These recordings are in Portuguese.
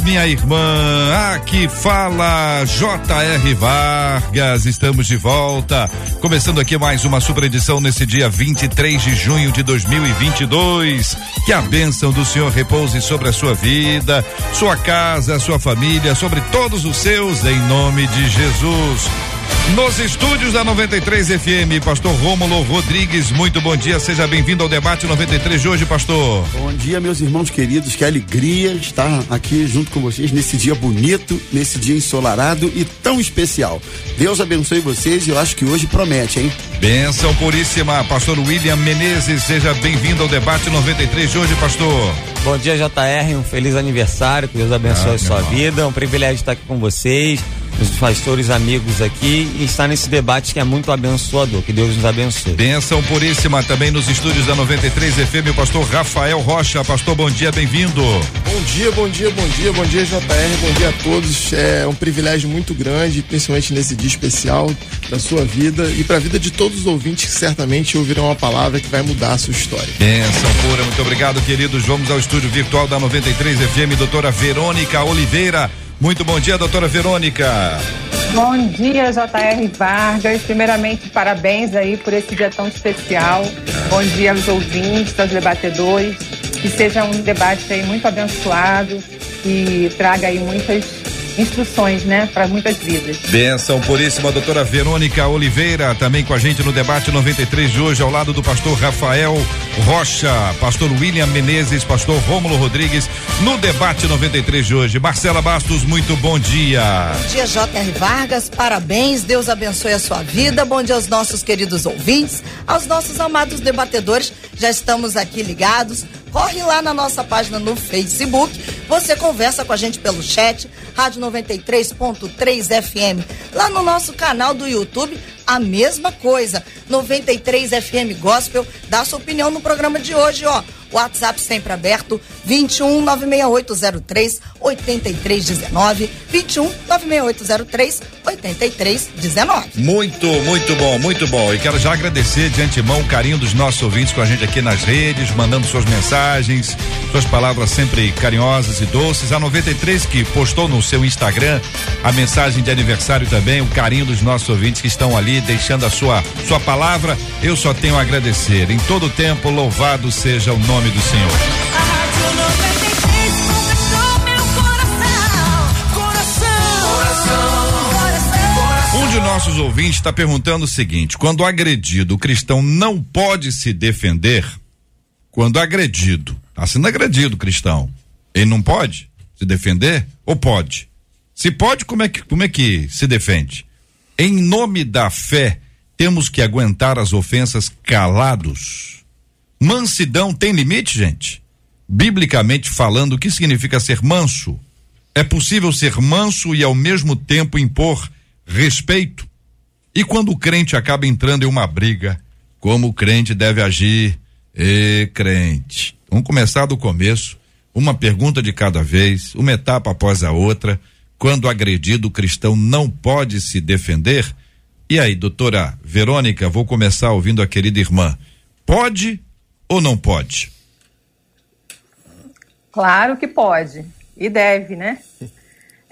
minha irmã. Aqui fala J.R. Vargas. Estamos de volta. Começando aqui mais uma super edição nesse dia 23 de junho de 2022. Que a bênção do Senhor repouse sobre a sua vida, sua casa, sua família, sobre todos os seus, em nome de Jesus. Nos estúdios da 93 FM, pastor Rômulo Rodrigues, muito bom dia, seja bem-vindo ao debate 93 de hoje, pastor. Bom dia, meus irmãos queridos, que alegria estar aqui junto com vocês nesse dia bonito, nesse dia ensolarado e tão especial. Deus abençoe vocês e eu acho que hoje promete, hein? Benção puríssima, pastor William Menezes, seja bem-vindo ao debate 93 de hoje, pastor. Bom dia, JR, um feliz aniversário, que Deus abençoe ah, a sua irmão. vida, é um privilégio estar aqui com vocês os pastores amigos aqui e está nesse debate que é muito abençoador. Que Deus nos abençoe. Benção puríssima também nos estúdios da 93 FM, o pastor Rafael Rocha. Pastor, bom dia, bem-vindo. Bom dia, bom dia, bom dia, bom dia, JR, bom dia a todos. É um privilégio muito grande, principalmente nesse dia especial da sua vida e para a vida de todos os ouvintes que certamente ouvirão uma palavra que vai mudar a sua história. Benção pura, muito obrigado, queridos. Vamos ao estúdio virtual da 93 FM, doutora Verônica Oliveira. Muito bom dia, doutora Verônica. Bom dia, J.R. Vargas. Primeiramente, parabéns aí por esse dia tão especial. Bom dia aos ouvintes, aos debatedores. Que seja um debate aí muito abençoado e traga aí muitas instruções, né, para muitas vidas. Benção puríssima, doutora Verônica Oliveira, também com a gente no debate 93 de hoje, ao lado do pastor Rafael Rocha, pastor William Menezes, pastor Rômulo Rodrigues, no debate 93 de hoje. Marcela Bastos, muito bom dia. Bom dia, J.R. Vargas, parabéns, Deus abençoe a sua vida. Bom dia aos nossos queridos ouvintes, aos nossos amados debatedores. Já estamos aqui ligados corre lá na nossa página no Facebook. Você conversa com a gente pelo chat, Rádio 93.3 FM. Lá no nosso canal do YouTube, a mesma coisa. 93 FM Gospel. Dá sua opinião no programa de hoje, ó. WhatsApp sempre aberto, 21 96803 8319. 21 96803 8319. Muito, muito bom, muito bom. E quero já agradecer de antemão o carinho dos nossos ouvintes com a gente aqui nas redes, mandando suas mensagens, suas palavras sempre carinhosas e doces. A 93 que postou no seu Instagram a mensagem de aniversário também, o carinho dos nossos ouvintes que estão ali deixando a sua sua palavra. Eu só tenho a agradecer. Em todo tempo, louvado seja o nome do Senhor. Um de nossos ouvintes está perguntando o seguinte: quando agredido, o cristão não pode se defender? Quando agredido, está sendo agredido o cristão, ele não pode se defender ou pode? Se pode, como é que, como é que se defende? Em nome da fé, temos que aguentar as ofensas calados Mansidão tem limite, gente? Biblicamente falando, o que significa ser manso? É possível ser manso e ao mesmo tempo impor respeito? E quando o crente acaba entrando em uma briga, como o crente deve agir? E crente. Vamos começar do começo, uma pergunta de cada vez, uma etapa após a outra. Quando agredido, o cristão não pode se defender? E aí, doutora Verônica, vou começar ouvindo a querida irmã. Pode ou não pode? Claro que pode e deve, né?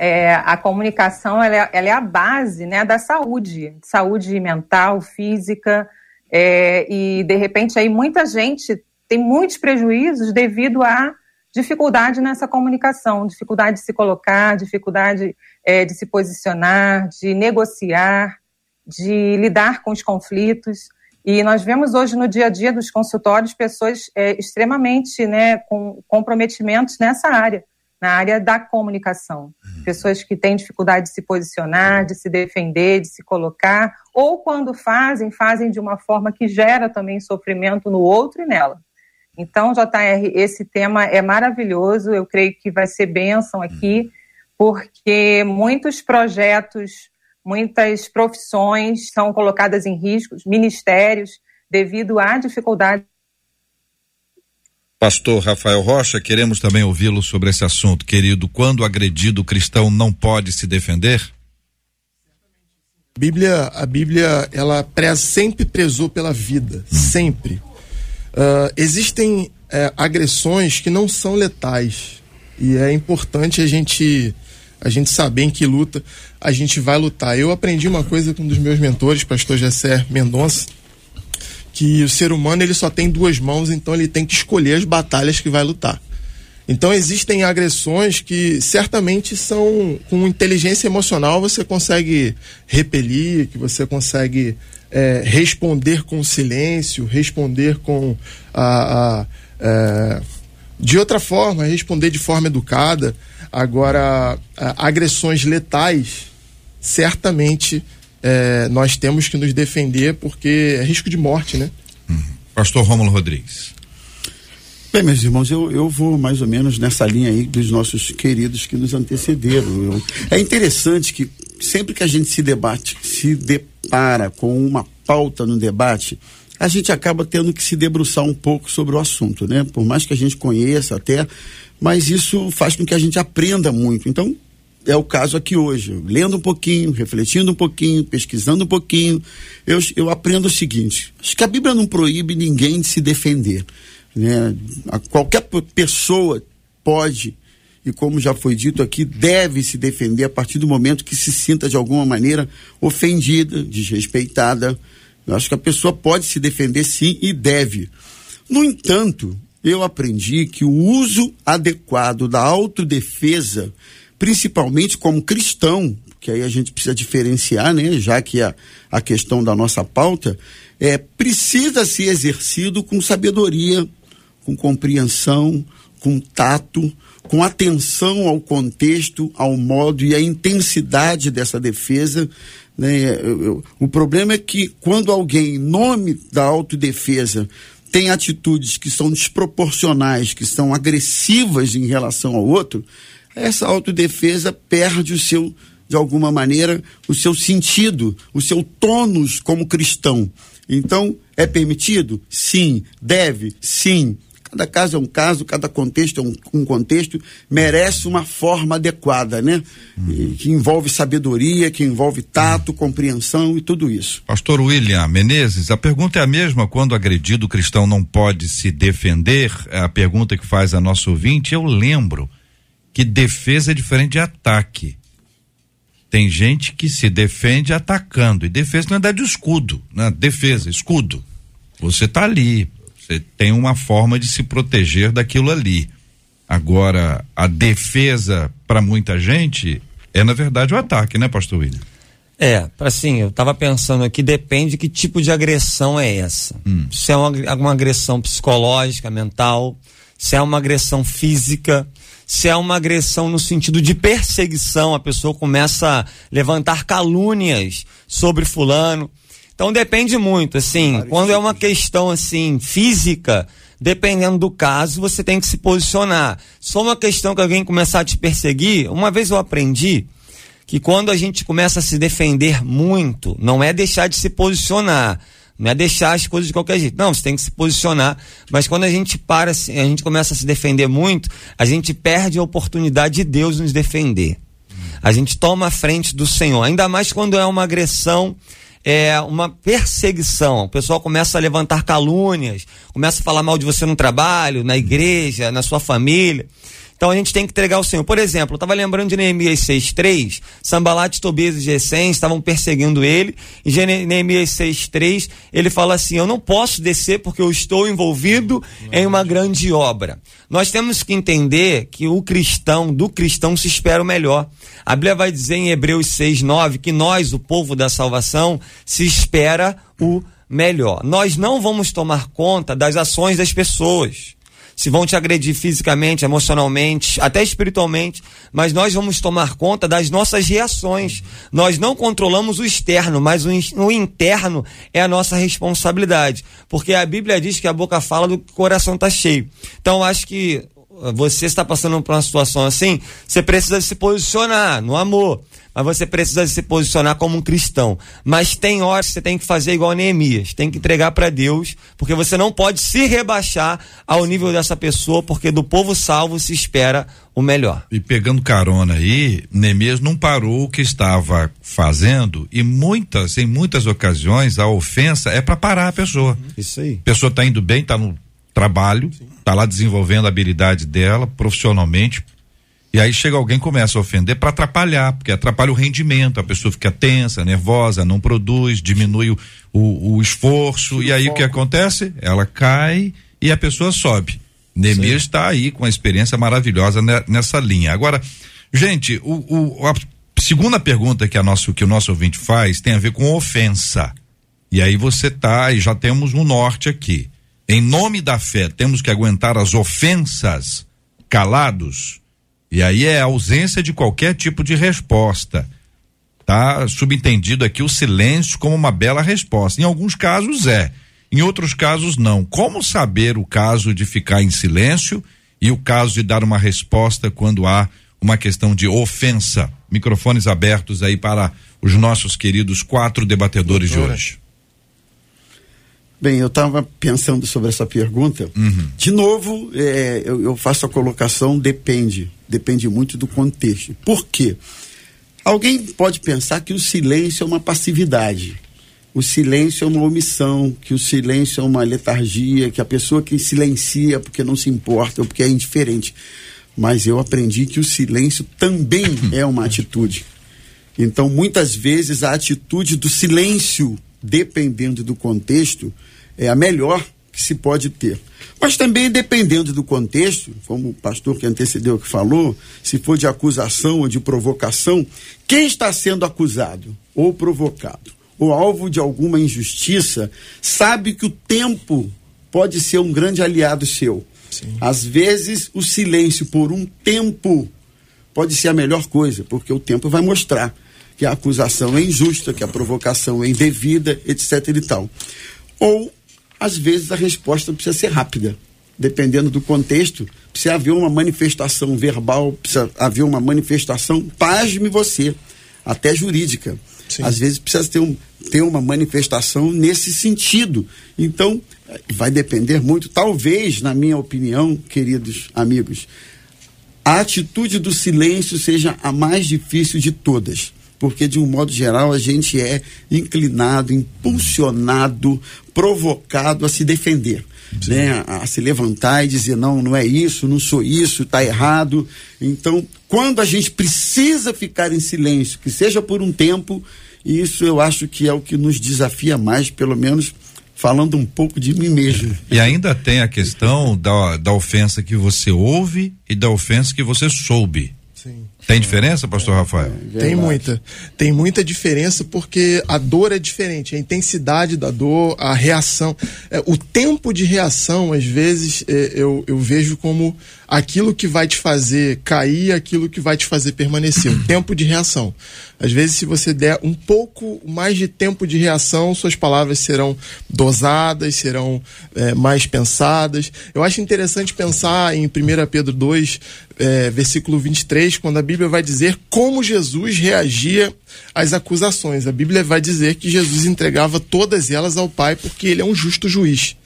É, a comunicação ela é, ela é, a base né, da saúde, saúde mental, física, é, e de repente aí muita gente tem muitos prejuízos devido à dificuldade nessa comunicação, dificuldade de se colocar, dificuldade é, de se posicionar, de negociar, de lidar com os conflitos. E nós vemos hoje no dia a dia dos consultórios pessoas é, extremamente né, com comprometimentos nessa área, na área da comunicação. Uhum. Pessoas que têm dificuldade de se posicionar, de se defender, de se colocar, ou quando fazem, fazem de uma forma que gera também sofrimento no outro e nela. Então, JR, esse tema é maravilhoso, eu creio que vai ser bênção aqui, uhum. porque muitos projetos muitas profissões são colocadas em riscos, ministérios, devido à dificuldade. Pastor Rafael Rocha, queremos também ouvi-lo sobre esse assunto, querido. Quando agredido, o cristão não pode se defender? A Bíblia, a Bíblia, ela preza, sempre prezou pela vida, hum. sempre. Uh, existem uh, agressões que não são letais e é importante a gente a gente saber em que luta a gente vai lutar. Eu aprendi uma coisa com um dos meus mentores, pastor Jessé Mendonça, que o ser humano ele só tem duas mãos, então ele tem que escolher as batalhas que vai lutar. Então existem agressões que certamente são com inteligência emocional você consegue repelir, que você consegue é, responder com silêncio, responder com a, a é, de outra forma, responder de forma educada. Agora, agressões letais, certamente é, nós temos que nos defender porque é risco de morte, né? Uhum. Pastor Rômulo Rodrigues. Bem, meus irmãos, eu, eu vou mais ou menos nessa linha aí dos nossos queridos que nos antecederam. Eu, é interessante que sempre que a gente se debate, se depara com uma pauta no debate, a gente acaba tendo que se debruçar um pouco sobre o assunto, né? Por mais que a gente conheça até, mas isso faz com que a gente aprenda muito. Então, é o caso aqui hoje. Lendo um pouquinho, refletindo um pouquinho, pesquisando um pouquinho, eu, eu aprendo o seguinte: acho que a Bíblia não proíbe ninguém de se defender. Né? A qualquer pessoa pode, e como já foi dito aqui, deve se defender a partir do momento que se sinta de alguma maneira ofendida, desrespeitada. Eu acho que a pessoa pode se defender sim e deve. No entanto, eu aprendi que o uso adequado da autodefesa, principalmente como cristão, que aí a gente precisa diferenciar, né, já que a, a questão da nossa pauta, é, precisa ser exercido com sabedoria, com compreensão, com tato, com atenção ao contexto, ao modo e à intensidade dessa defesa. Né? O problema é que quando alguém, em nome da autodefesa, tem atitudes que são desproporcionais, que são agressivas em relação ao outro, essa autodefesa perde o seu, de alguma maneira, o seu sentido, o seu tônus como cristão. Então, é permitido? Sim. Deve? Sim. Cada caso é um caso, cada contexto é um, um contexto, merece uma forma adequada, né? Que envolve sabedoria, que envolve tato, compreensão e tudo isso. Pastor William Menezes, a pergunta é a mesma quando agredido o cristão não pode se defender? É a pergunta que faz a nosso ouvinte, eu lembro que defesa é diferente de ataque. Tem gente que se defende atacando, e defesa não é dar de escudo, né? Defesa, escudo. Você está ali, você tem uma forma de se proteger daquilo ali. Agora, a defesa para muita gente é na verdade o ataque, né, pastor William? É, assim, eu estava pensando aqui, depende de que tipo de agressão é essa. Hum. Se é uma, uma agressão psicológica, mental, se é uma agressão física, se é uma agressão no sentido de perseguição, a pessoa começa a levantar calúnias sobre fulano. Então depende muito, assim, quando é uma questão assim física, dependendo do caso, você tem que se posicionar. Se for uma questão que alguém começar a te perseguir, uma vez eu aprendi que quando a gente começa a se defender muito, não é deixar de se posicionar, não é deixar as coisas de qualquer jeito. Não, você tem que se posicionar. Mas quando a gente para, a gente começa a se defender muito, a gente perde a oportunidade de Deus nos defender. A gente toma a frente do Senhor. Ainda mais quando é uma agressão é, uma perseguição. O pessoal começa a levantar calúnias, começa a falar mal de você no trabalho, na igreja, na sua família. Então a gente tem que entregar ao Senhor. Por exemplo, eu estava lembrando de Neemias 6,3, Sambalat, Tobias e Gesem estavam perseguindo ele, e Neemias 6,3 ele fala assim: Eu não posso descer porque eu estou envolvido em uma grande obra. Nós temos que entender que o cristão, do cristão se espera o melhor. A Bíblia vai dizer em Hebreus 6,9 que nós, o povo da salvação, se espera o melhor. Nós não vamos tomar conta das ações das pessoas se vão te agredir fisicamente, emocionalmente, até espiritualmente, mas nós vamos tomar conta das nossas reações. Nós não controlamos o externo, mas o, interno é a nossa responsabilidade, porque a Bíblia diz que a boca fala do que o coração está cheio. Então, acho que você está passando por uma situação assim, você precisa se posicionar no amor. Mas você precisa se posicionar como um cristão. Mas tem horas que você tem que fazer igual Neemias, tem que entregar para Deus, porque você não pode se rebaixar ao nível dessa pessoa, porque do povo salvo se espera o melhor. E pegando carona aí, Neemias não parou o que estava fazendo e muitas, em muitas ocasiões, a ofensa é para parar a pessoa. Isso aí. A pessoa está indo bem, está no trabalho, está lá desenvolvendo a habilidade dela profissionalmente. E aí chega alguém começa a ofender para atrapalhar, porque atrapalha o rendimento, a pessoa fica tensa, nervosa, não produz, diminui o, o, o esforço, e aí o que acontece? Ela cai e a pessoa sobe. Neemias está aí com uma experiência maravilhosa nessa linha. Agora, gente, o, o, a segunda pergunta que, a nosso, que o nosso ouvinte faz tem a ver com ofensa. E aí você tá, e já temos um norte aqui. Em nome da fé, temos que aguentar as ofensas calados. E aí é a ausência de qualquer tipo de resposta. Tá subentendido aqui o silêncio como uma bela resposta. Em alguns casos é, em outros casos não. Como saber o caso de ficar em silêncio e o caso de dar uma resposta quando há uma questão de ofensa? Microfones abertos aí para os nossos queridos quatro debatedores Doutora. de hoje. Bem, eu estava pensando sobre essa pergunta. Uhum. De novo, é, eu, eu, faço a colocação depende. Depende muito do contexto. Por quê? Alguém pode pensar que o silêncio é uma passividade. O silêncio é uma omissão, que o silêncio é uma letargia, que a pessoa que silencia porque não se importa ou porque é indiferente. Mas eu aprendi que o silêncio também é uma atitude. Então, muitas vezes, a atitude do silêncio, dependendo do contexto, é a melhor que se pode ter. Mas também, dependendo do contexto, como o pastor que antecedeu que falou, se for de acusação ou de provocação, quem está sendo acusado ou provocado, ou alvo de alguma injustiça, sabe que o tempo pode ser um grande aliado seu. Sim. Às vezes, o silêncio por um tempo pode ser a melhor coisa, porque o tempo vai mostrar que a acusação é injusta, que a provocação é indevida, etc. e tal. Ou às vezes a resposta precisa ser rápida. Dependendo do contexto, precisa haver uma manifestação verbal, precisa haver uma manifestação, pasme você, até jurídica. Sim. Às vezes precisa ter, um, ter uma manifestação nesse sentido. Então, vai depender muito, talvez, na minha opinião, queridos amigos, a atitude do silêncio seja a mais difícil de todas porque de um modo geral a gente é inclinado, impulsionado, provocado a se defender. Né, a, a, se levantar e dizer não, não é isso, não sou isso, está errado. Então, quando a gente precisa ficar em silêncio, que seja por um tempo, isso eu acho que é o que nos desafia mais, pelo menos falando um pouco de mim mesmo. E ainda tem a questão da, da ofensa que você ouve e da ofensa que você soube. Sim. Tem diferença, pastor Rafael? É, tem muita. Tem muita diferença porque a dor é diferente, a intensidade da dor, a reação. É, o tempo de reação, às vezes, é, eu, eu vejo como aquilo que vai te fazer cair, aquilo que vai te fazer permanecer. O tempo de reação. Às vezes, se você der um pouco mais de tempo de reação, suas palavras serão dosadas, serão é, mais pensadas. Eu acho interessante pensar em 1 Pedro 2, é, versículo 23, quando a Bíblia vai dizer como Jesus reagia às acusações. A Bíblia vai dizer que Jesus entregava todas elas ao Pai porque ele é um justo juiz.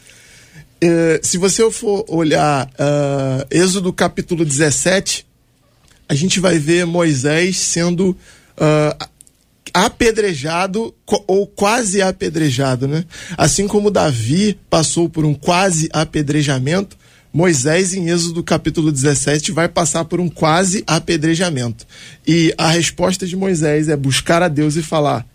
É, se você for olhar uh, Êxodo capítulo 17, a gente vai ver Moisés sendo uh, apedrejado ou quase apedrejado, né? Assim como Davi passou por um quase apedrejamento, Moisés, em Êxodo capítulo 17, vai passar por um quase apedrejamento. E a resposta de Moisés é buscar a Deus e falar: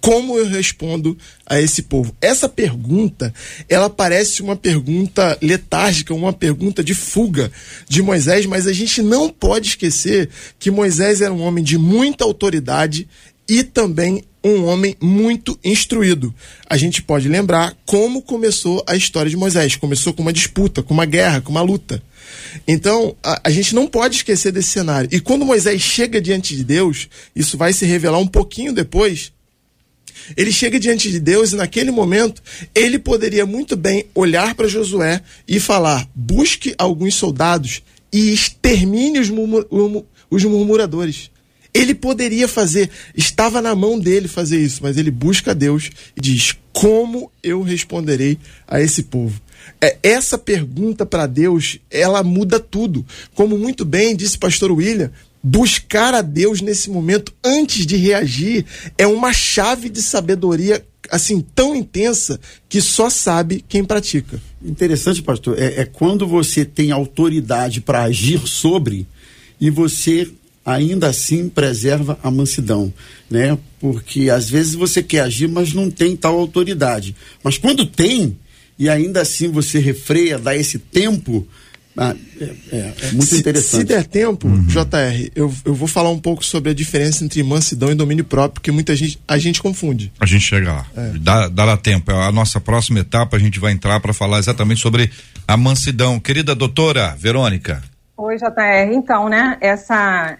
como eu respondo a esse povo? Essa pergunta, ela parece uma pergunta letárgica, uma pergunta de fuga de Moisés, mas a gente não pode esquecer que Moisés era um homem de muita autoridade e também um homem muito instruído. A gente pode lembrar como começou a história de Moisés. Começou com uma disputa, com uma guerra, com uma luta. Então, a, a, gente não pode esquecer desse cenário. E quando Moisés chega diante de Deus, isso vai se revelar um pouquinho depois. Ele chega diante de Deus e, naquele momento, ele poderia muito bem olhar para Josué e falar: busque alguns soldados e extermine os, murmur, os murmuradores Ele poderia fazer, estava na mão dele fazer isso, mas ele busca Deus e diz: Como eu responderei a esse povo? É, essa pergunta para Deus, ela muda tudo. Como muito bem disse pastor William, buscar a Deus nesse momento antes de reagir é uma chave de sabedoria assim tão intensa que só sabe quem pratica. Interessante, pastor, é, é quando você tem autoridade para agir sobre e você ainda assim preserva a mansidão, né? Porque às vezes você quer agir, mas não tem tal autoridade. Mas quando tem e ainda assim você refreia, dá esse tempo, ah, é, é, é, muito se, interessante. Se der tempo, uhum. JR, eu, eu vou falar um pouco sobre a diferença entre mansidão e domínio próprio, porque muita gente a gente confunde. A gente chega lá. É. Dá, dará tempo. É a nossa próxima etapa, a gente vai entrar para falar exatamente sobre a mansidão. Querida doutora Verônica. Oi, JR. Então, né, essa,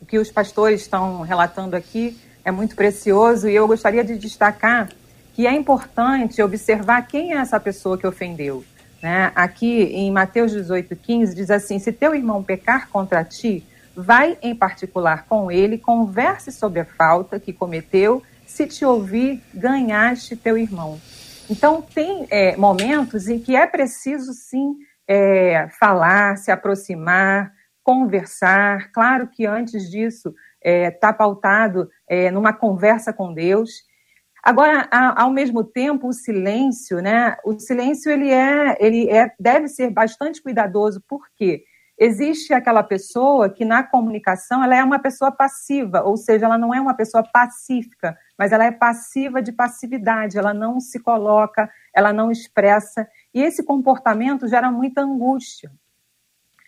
o que os pastores estão relatando aqui é muito precioso e eu gostaria de destacar que é importante observar quem é essa pessoa que ofendeu. Né? Aqui em Mateus 18,15 diz assim: Se teu irmão pecar contra ti, vai em particular com ele, converse sobre a falta que cometeu, se te ouvir, ganhaste teu irmão. Então, tem é, momentos em que é preciso sim é, falar, se aproximar, conversar. Claro que antes disso está é, tá pautado é, numa conversa com Deus Agora, ao mesmo tempo, o silêncio, né? O silêncio ele é, ele é, deve ser bastante cuidadoso, porque existe aquela pessoa que na comunicação ela é uma pessoa passiva, ou seja, ela não é uma pessoa pacífica, mas ela é passiva de passividade, ela não se coloca, ela não expressa, e esse comportamento gera muita angústia.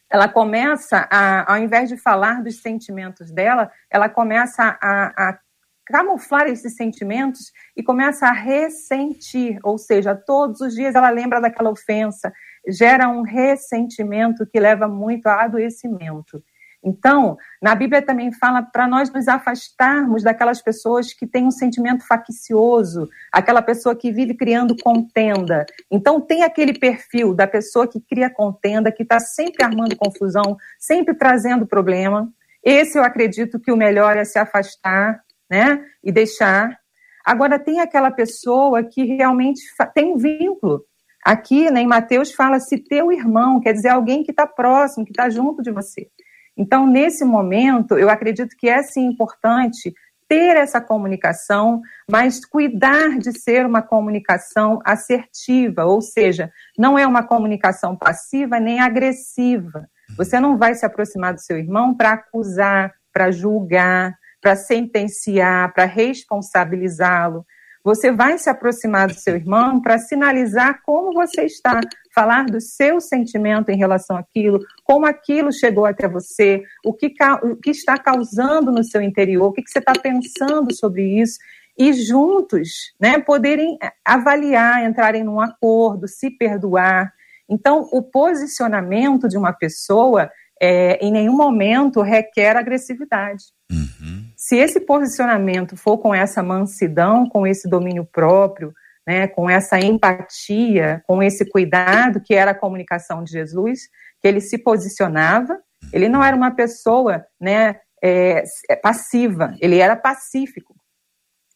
Ela começa, a, ao invés de falar dos sentimentos dela, ela começa a, a camuflar esses sentimentos e começa a ressentir, ou seja, todos os dias ela lembra daquela ofensa, gera um ressentimento que leva muito a adoecimento. Então, na Bíblia também fala para nós nos afastarmos daquelas pessoas que têm um sentimento faccioso, aquela pessoa que vive criando contenda. Então, tem aquele perfil da pessoa que cria contenda, que está sempre armando confusão, sempre trazendo problema. Esse eu acredito que o melhor é se afastar, né? E deixar. Agora, tem aquela pessoa que realmente tem um vínculo. Aqui, né, em Mateus, fala-se teu irmão, quer dizer, alguém que está próximo, que está junto de você. Então, nesse momento, eu acredito que é sim importante ter essa comunicação, mas cuidar de ser uma comunicação assertiva, ou seja, não é uma comunicação passiva nem agressiva. Você não vai se aproximar do seu irmão para acusar, para julgar, para sentenciar, para responsabilizá-lo. Você vai se aproximar do seu irmão para sinalizar como você está, falar do seu sentimento em relação àquilo, como aquilo chegou até você, o que, o que está causando no seu interior, o que, que você está pensando sobre isso, e juntos né, poderem avaliar, entrarem num acordo, se perdoar. Então, o posicionamento de uma pessoa é, em nenhum momento requer agressividade. Uhum. Se esse posicionamento for com essa mansidão, com esse domínio próprio, né, com essa empatia, com esse cuidado que era a comunicação de Jesus, que ele se posicionava, ele não era uma pessoa né, é, passiva, ele era pacífico,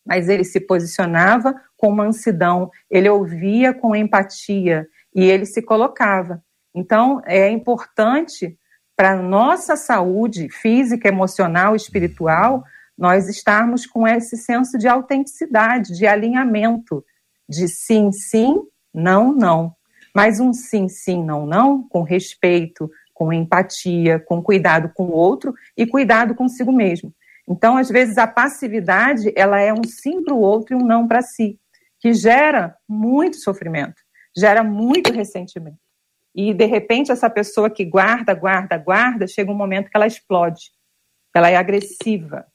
mas ele se posicionava com mansidão, ele ouvia com empatia e ele se colocava. Então, é importante para nossa saúde física, emocional, espiritual, nós estarmos com esse senso de autenticidade, de alinhamento, de sim, sim, não, não. Mas um sim, sim, não, não, com respeito, com empatia, com cuidado com o outro e cuidado consigo mesmo. Então, às vezes, a passividade, ela é um sim para o outro e um não para si, que gera muito sofrimento, gera muito ressentimento. E, de repente, essa pessoa que guarda, guarda, guarda, chega um momento que ela explode. Ela é agressiva.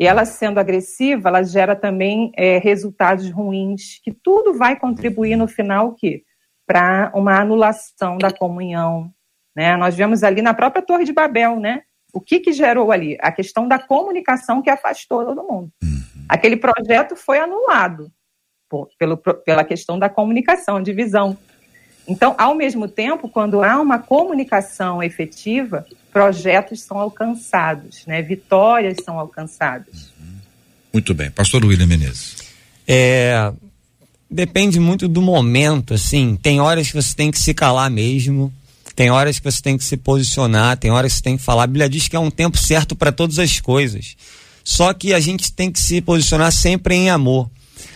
E ela sendo agressiva, ela gera também é, resultados ruins, que tudo vai contribuir no final o quê? Para uma anulação da comunhão. Né? Nós vemos ali na própria Torre de Babel, né? O que, que gerou ali? A questão da comunicação que afastou todo mundo. Uhum. Aquele projeto foi anulado por, pelo, pela questão da comunicação, divisão. Então, ao mesmo tempo, quando há uma comunicação efetiva, projetos são alcançados, né? vitórias são alcançadas. Muito bem. Pastor William Menezes. É, depende muito do momento, assim. Tem horas que você tem que se calar mesmo, tem horas que você tem que se posicionar, tem horas que você tem que falar. A Bíblia diz que é um tempo certo para todas as coisas. Só que a gente tem que se posicionar sempre em amor.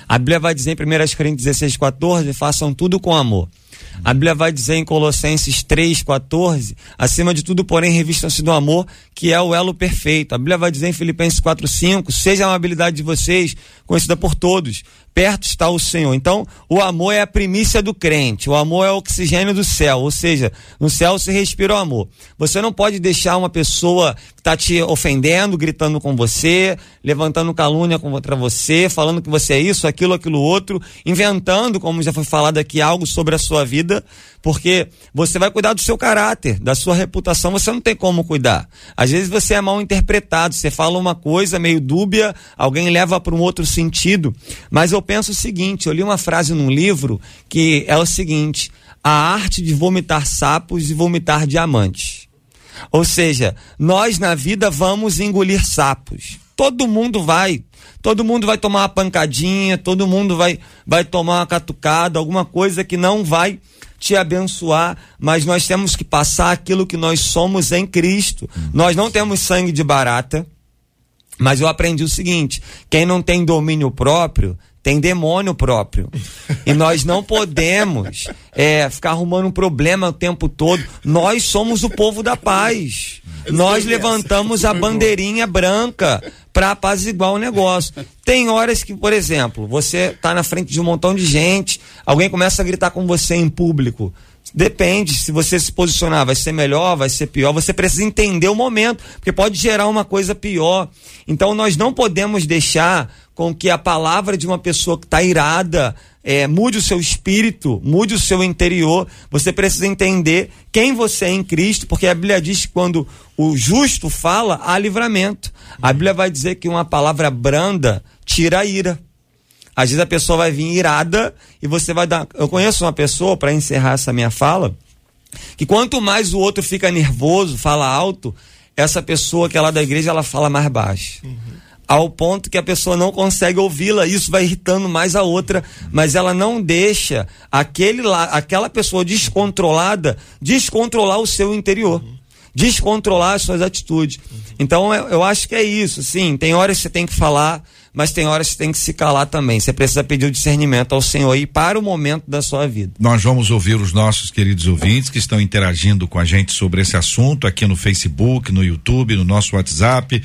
A Bíblia vai dizer em 1 Coríntios 16, 14: façam tudo com amor. A Bíblia vai dizer em Colossenses 3,14, acima de tudo, porém, revistam-se do amor, que é o elo perfeito. A Bíblia vai dizer em Filipenses 4,5, seja a amabilidade de vocês conhecida por todos, perto está o Senhor. Então, o amor é a primícia do crente, o amor é o oxigênio do céu, ou seja, no céu se respira o amor. Você não pode deixar uma pessoa que está te ofendendo, gritando com você, levantando calúnia contra você, falando que você é isso, aquilo, aquilo outro, inventando, como já foi falado aqui, algo sobre a sua vida, porque você vai cuidar do seu caráter, da sua reputação, você não tem como cuidar. Às vezes você é mal interpretado, você fala uma coisa meio dúbia, alguém leva para um outro sentido, mas eu penso o seguinte, eu li uma frase num livro que é o seguinte: a arte de vomitar sapos e vomitar diamantes. Ou seja, nós na vida vamos engolir sapos. Todo mundo vai. Todo mundo vai tomar uma pancadinha, todo mundo vai, vai tomar uma catucada, alguma coisa que não vai te abençoar, mas nós temos que passar aquilo que nós somos em Cristo. Nós não temos sangue de barata, mas eu aprendi o seguinte: quem não tem domínio próprio tem demônio próprio. E nós não podemos é, ficar arrumando um problema o tempo todo. Nós somos o povo da paz. Nós levantamos a bandeirinha branca para apaziguar o negócio. Tem horas que, por exemplo, você está na frente de um montão de gente, alguém começa a gritar com você em público. Depende, se você se posicionar, vai ser melhor, vai ser pior. Você precisa entender o momento, porque pode gerar uma coisa pior. Então nós não podemos deixar com que a palavra de uma pessoa que está irada é, mude o seu espírito, mude o seu interior. Você precisa entender quem você é em Cristo, porque a Bíblia diz que quando o justo fala, há livramento. A Bíblia vai dizer que uma palavra branda tira a ira. Às vezes a pessoa vai vir irada e você vai dar. Eu conheço uma pessoa, para encerrar essa minha fala, que quanto mais o outro fica nervoso, fala alto, essa pessoa que é lá da igreja, ela fala mais baixo. Uhum ao ponto que a pessoa não consegue ouvi-la, isso vai irritando mais a outra, mas ela não deixa aquele lá, aquela pessoa descontrolada descontrolar o seu interior, descontrolar as suas atitudes. Então eu, eu acho que é isso, sim, tem horas que você tem que falar, mas tem horas que você tem que se calar também. Você precisa pedir o discernimento ao Senhor aí para o momento da sua vida. Nós vamos ouvir os nossos queridos ouvintes que estão interagindo com a gente sobre esse assunto aqui no Facebook, no YouTube, no nosso WhatsApp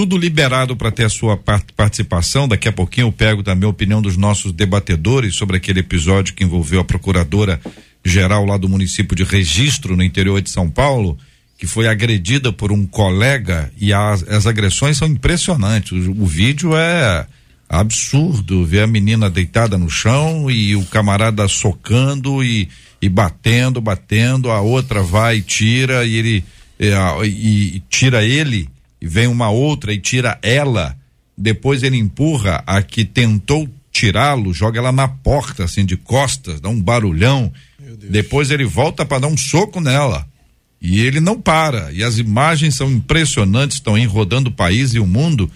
tudo liberado para ter a sua participação. Daqui a pouquinho eu pego também a opinião dos nossos debatedores sobre aquele episódio que envolveu a procuradora geral lá do município de Registro, no interior de São Paulo, que foi agredida por um colega e as, as agressões são impressionantes. O, o vídeo é absurdo ver a menina deitada no chão e o camarada socando e, e batendo, batendo, a outra vai e tira e ele e, e tira ele e vem uma outra e tira ela, depois ele empurra a que tentou tirá-lo, joga ela na porta, assim, de costas, dá um barulhão. Depois ele volta para dar um soco nela. E ele não para. E as imagens são impressionantes, estão aí rodando o país e o mundo,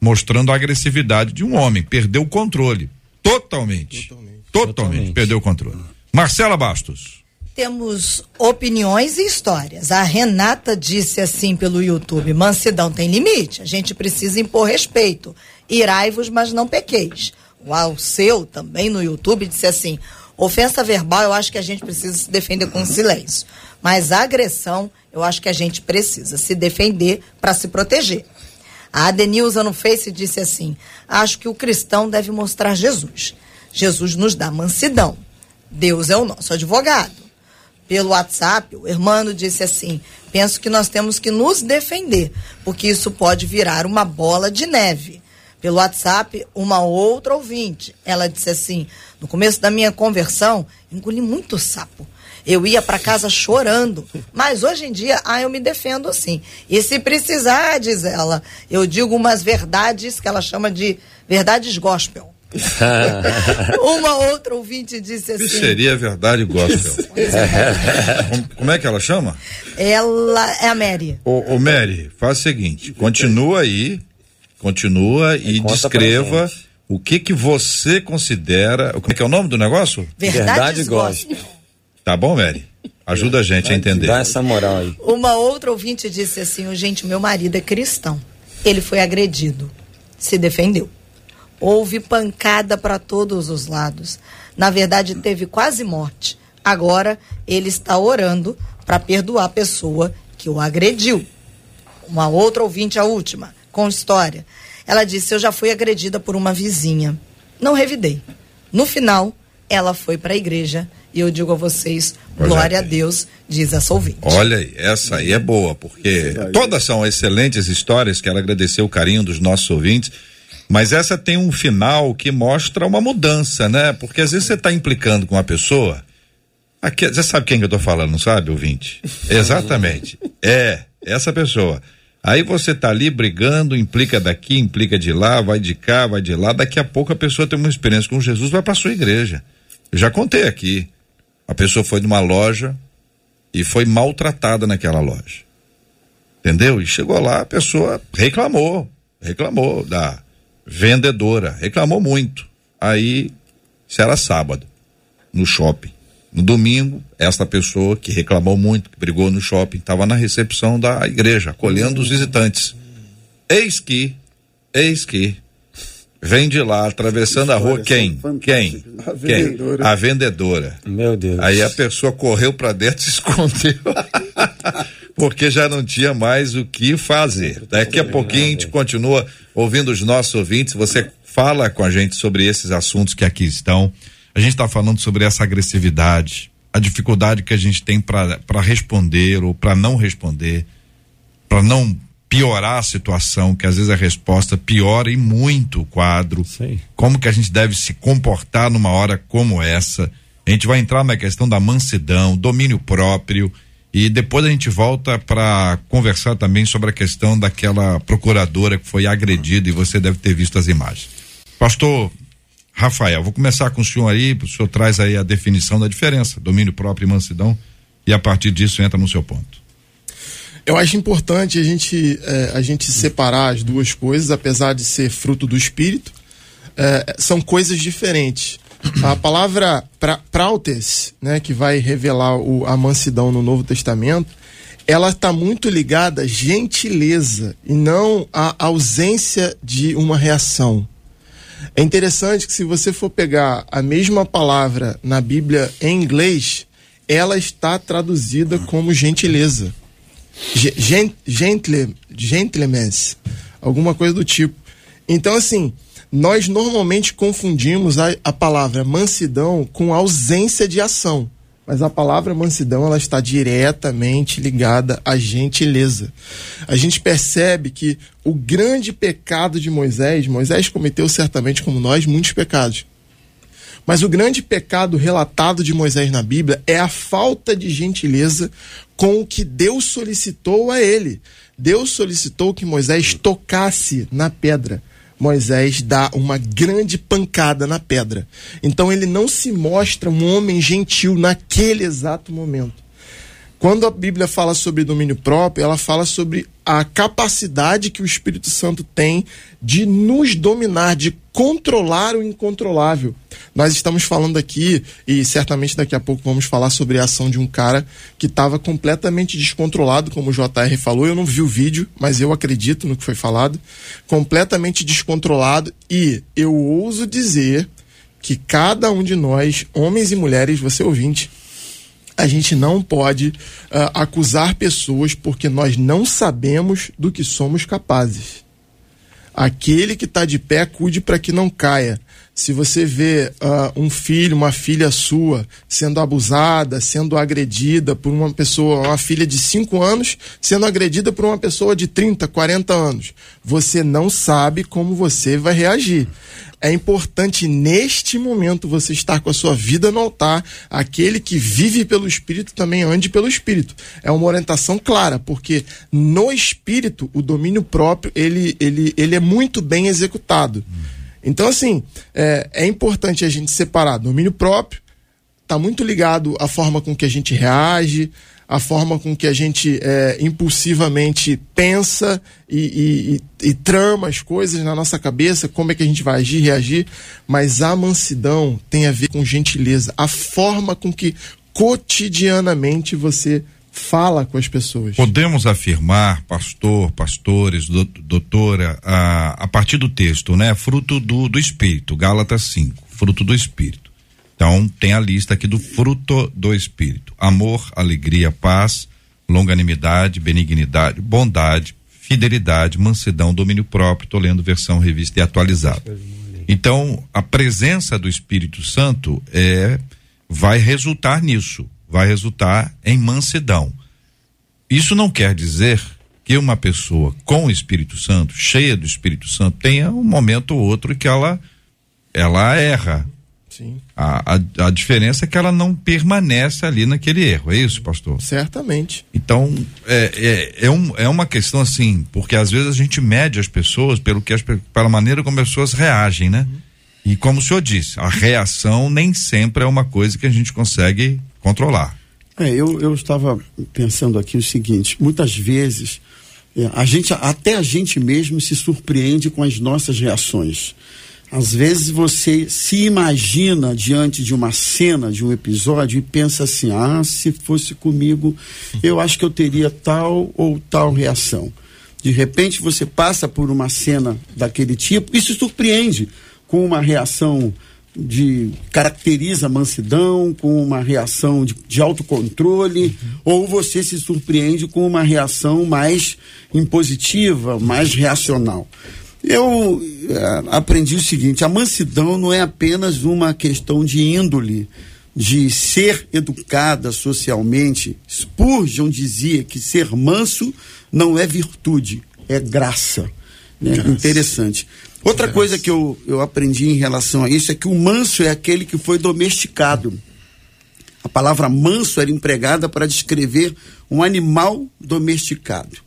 mostrando a agressividade de um homem. Perdeu o controle. Totalmente. Totalmente. Totalmente. Totalmente. Perdeu o controle. Marcela Bastos temos opiniões e histórias. A Renata disse assim pelo YouTube: mansidão tem limite, a gente precisa impor respeito. Irai-vos, mas não pequeis. O Alceu, também no YouTube, disse assim: ofensa verbal, eu acho que a gente precisa se defender com silêncio. Mas agressão, eu acho que a gente precisa se defender para se proteger. A Adenilza no Face disse assim: acho que o cristão deve mostrar Jesus. Jesus nos dá mansidão. Deus é o nosso advogado pelo WhatsApp, o Hermano disse assim: penso que nós temos que nos defender, porque isso pode virar uma bola de neve. Pelo WhatsApp, uma outra ouvinte, ela disse assim: no começo da minha conversão, engoli muito sapo. Eu ia para casa chorando, mas hoje em dia, ah, eu me defendo assim. E se precisar, diz ela, eu digo umas verdades que ela chama de verdades gospel. Uma outra ouvinte disse assim. Seria verdade gospel. como, como é que ela chama? Ela é a Mary. Ô, ô Mary, faz o seguinte, continua aí, continua e, conta descreva o que que você considera, como é que é o nome do negócio? Verdade gospel. Tá bom, Mary? Ajuda a gente a entender. Dá essa moral aí. Uma outra ouvinte disse assim: gente, meu marido é cristão. Ele foi agredido. Se defendeu. Houve pancada para todos os lados. Na verdade, teve quase morte. Agora, ele está orando para perdoar a pessoa que o agrediu. Uma outra ouvinte, a última, com história. Ela disse: Eu já fui agredida por uma vizinha. Não revidei. No final, ela foi para a igreja. E eu digo a vocês: Olha glória a. Deus, diz essa ouvinte. Olha aí, essa aí é boa, porque todas são excelentes histórias, quero agradecer o carinho dos nossos ouvintes, mas essa tem um final que mostra uma mudança, né? Porque às vezes você está implicando com uma pessoa, aqui, você sabe quem que eu tô falando, não sabe, ouvinte? Exatamente, é, essa pessoa. Aí você tá ali brigando, implica daqui, implica de lá, vai de cá, vai de lá, daqui a pouco a pessoa tem uma experiência com Jesus, vai para sua igreja. Eu já contei aqui, a pessoa foi numa loja, e foi maltratada naquela loja. Entendeu? E chegou lá, a pessoa reclamou, reclamou da vendedora, reclamou muito. Aí, isso era sábado, no shopping. No domingo, esta pessoa que reclamou muito, que brigou no shopping, estava na recepção da igreja, acolhendo os visitantes. Eis que, eis que, vem de lá, atravessando a rua, quem? Quem? A Quem? vendedora. A vendedora. Meu Deus. Aí a pessoa correu para dentro e se escondeu. Porque já não tinha mais o que fazer. Daqui a pouquinho a gente continua ouvindo os nossos ouvintes. Você fala com a gente sobre esses assuntos que aqui estão. A gente está falando sobre essa agressividade, a dificuldade que a gente tem para responder ou para não responder, para não piorar a situação, que às vezes a resposta piora e muito o quadro. Sei. Como que a gente deve se comportar numa hora como essa? A gente vai entrar na questão da mansidão, domínio próprio e depois a gente volta para conversar também sobre a questão daquela procuradora que foi agredida e você deve ter visto as imagens. Pastor Rafael, vou começar com o senhor aí, o senhor traz aí a definição da diferença, domínio próprio e mansidão, e a partir disso entra no seu ponto. Eu acho importante a gente, eh, a gente separar as duas coisas, apesar de ser fruto do espírito, eh, são coisas diferentes. A palavra pra, prautes, né, que vai revelar o, a mansidão no Novo Testamento, ela está muito ligada à gentileza e não à ausência de uma reação. É interessante que se você for pegar a mesma palavra na Bíblia em inglês, ela está traduzida como gentileza. Ge- gen- Gentle, gentleman's, alguma coisa do tipo. Então, assim, nós normalmente confundimos a, a palavra mansidão com ausência de ação. Mas a palavra mansidão ela está diretamente ligada à gentileza. A gente percebe que o grande pecado de Moisés, Moisés cometeu certamente como nós muitos pecados. Mas o grande pecado relatado de Moisés na Bíblia é a falta de gentileza com o que Deus solicitou a ele. Deus solicitou que Moisés tocasse na pedra. Moisés dá uma grande pancada na pedra. Então ele não se mostra um homem gentil naquele exato momento. Quando a Bíblia fala sobre domínio próprio, ela fala sobre a capacidade que o Espírito Santo tem de nos dominar, de controlar o incontrolável. Nós estamos falando aqui, e certamente daqui a pouco vamos falar sobre a ação de um cara que estava completamente descontrolado, como o JR falou. Eu não vi o vídeo, mas eu acredito no que foi falado. Completamente descontrolado, e eu ouso dizer que cada um de nós, homens e mulheres, você ouvinte, a gente não pode ah, acusar pessoas porque nós não sabemos do que somos capazes. Aquele que está de pé, cuide para que não caia. Se você vê ah, um filho, uma filha sua sendo abusada, sendo agredida por uma pessoa, uma filha de 5 anos sendo agredida por uma pessoa de 30, 40 anos, você não sabe como você vai reagir. É importante neste momento você estar com a sua vida no altar. Aquele que vive pelo Espírito também ande pelo Espírito. É uma orientação clara, porque no Espírito o domínio próprio ele, ele, ele é muito bem executado. Então, assim, é, é importante a gente separar domínio próprio, está muito ligado à forma com que a gente reage, a forma com que a gente é, impulsivamente pensa e, e, e, trama as coisas na nossa cabeça, como é que a gente vai agir, reagir, mas a mansidão tem a ver com gentileza, a forma com que cotidianamente você fala com as pessoas. Podemos afirmar, pastor, pastores, doutora, a, a partir do texto, né? Fruto do, do Espírito, Gálatas 5, fruto do Espírito. Então, tem a lista aqui do fruto do Espírito: amor, alegria, paz, longanimidade, benignidade, bondade, fidelidade, mansidão, domínio próprio. Estou lendo versão revista e atualizada. Então, a presença do Espírito Santo é vai resultar nisso, vai resultar em mansidão. Isso não quer dizer que uma pessoa com o Espírito Santo, cheia do Espírito Santo, tenha um momento ou outro que ela ela erra, Sim. A, a, a, diferença é que ela não permanece ali naquele erro, é isso, pastor? Certamente. Então, é, é, é, um, é uma questão assim, porque às vezes a gente mede as pessoas pelo que as, pela maneira como as pessoas reagem, né? Uhum. E como o senhor disse, a reação nem sempre é uma coisa que a gente consegue controlar. É, eu, eu estava pensando aqui o seguinte, muitas vezes é, a gente, até a gente mesmo se surpreende com as nossas reações. Às vezes você se imagina diante de uma cena, de um episódio e pensa assim: ah, se fosse comigo, eu acho que eu teria tal ou tal reação. De repente você passa por uma cena daquele tipo e se surpreende com uma reação de caracteriza mansidão, com uma reação de, de autocontrole, uhum. ou você se surpreende com uma reação mais impositiva, mais reacional. Eu é, aprendi o seguinte: a mansidão não é apenas uma questão de índole, de ser educada socialmente. Spurgeon dizia que ser manso não é virtude, é graça. Né? graça. Interessante. Outra coisa que eu, eu aprendi em relação a isso é que o manso é aquele que foi domesticado. A palavra manso era empregada para descrever um animal domesticado.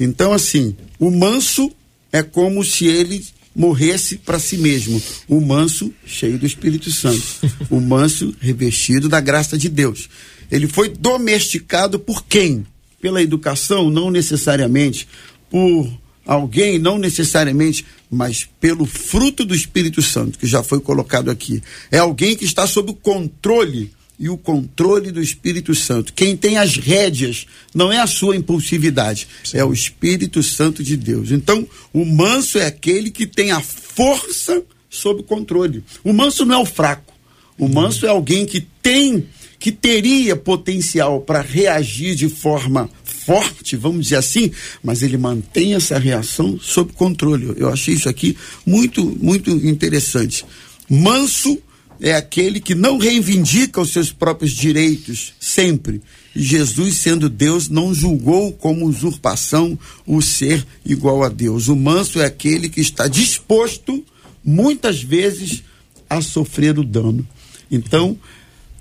Então, assim, o manso é como se ele morresse para si mesmo. O manso, cheio do Espírito Santo. o manso, revestido da graça de Deus. Ele foi domesticado por quem? Pela educação? Não necessariamente. Por alguém? Não necessariamente. Mas pelo fruto do Espírito Santo, que já foi colocado aqui. É alguém que está sob o controle e o controle do Espírito Santo. Quem tem as rédeas não é a sua impulsividade, Sim. é o Espírito Santo de Deus. Então, o manso é aquele que tem a força sob controle. O manso não é o fraco. O manso é alguém que tem, que teria potencial para reagir de forma forte, vamos dizer assim, mas ele mantém essa reação sob controle. Eu achei isso aqui muito, muito interessante. Manso é aquele que não reivindica os seus próprios direitos sempre. E Jesus, sendo Deus, não julgou como usurpação o ser igual a Deus. O manso é aquele que está disposto, muitas vezes, a sofrer o dano. Então,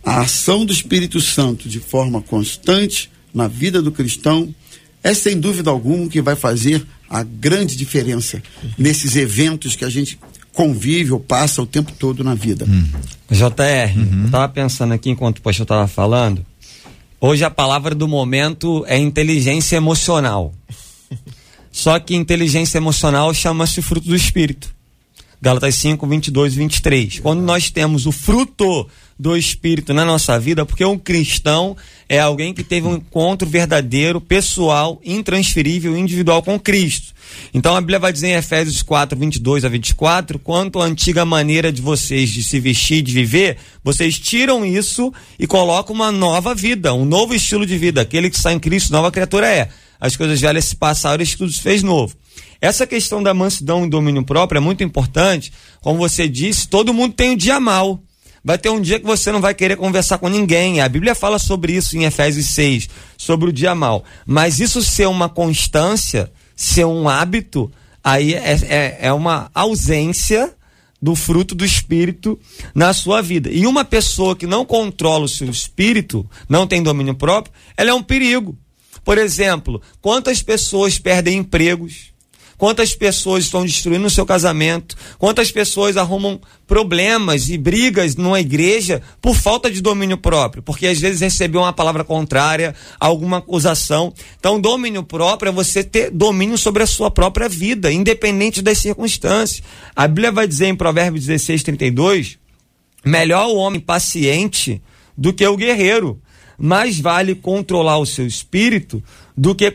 a ação do Espírito Santo de forma constante na vida do cristão é sem dúvida alguma que vai fazer a grande diferença nesses eventos que a gente convive ou passa o tempo todo na vida. Uhum. JR, uhum. eu tava pensando aqui enquanto o pastor estava falando. Hoje a palavra do momento é inteligência emocional. Só que inteligência emocional chama-se fruto do espírito. Gálatas 5, 22 e 23. Quando nós temos o fruto do Espírito na nossa vida, porque um cristão é alguém que teve um encontro verdadeiro, pessoal, intransferível, individual com Cristo. Então a Bíblia vai dizer em Efésios 4, 22 a 24: quanto à antiga maneira de vocês de se vestir, de viver, vocês tiram isso e colocam uma nova vida, um novo estilo de vida. Aquele que está em Cristo, nova criatura é. As coisas velhas se passaram e tudo se fez novo. Essa questão da mansidão e domínio próprio é muito importante. Como você disse, todo mundo tem um dia mal. Vai ter um dia que você não vai querer conversar com ninguém. A Bíblia fala sobre isso em Efésios 6, sobre o dia mal. Mas isso ser uma constância, ser um hábito, aí é, é, é uma ausência do fruto do espírito na sua vida. E uma pessoa que não controla o seu espírito, não tem domínio próprio, ela é um perigo. Por exemplo, quantas pessoas perdem empregos? Quantas pessoas estão destruindo o seu casamento? Quantas pessoas arrumam problemas e brigas numa igreja por falta de domínio próprio? Porque às vezes recebeu uma palavra contrária, alguma acusação. Então, domínio próprio é você ter domínio sobre a sua própria vida, independente das circunstâncias. A Bíblia vai dizer em Provérbios 16, 32, melhor o homem paciente do que o guerreiro. Mais vale controlar o seu espírito do que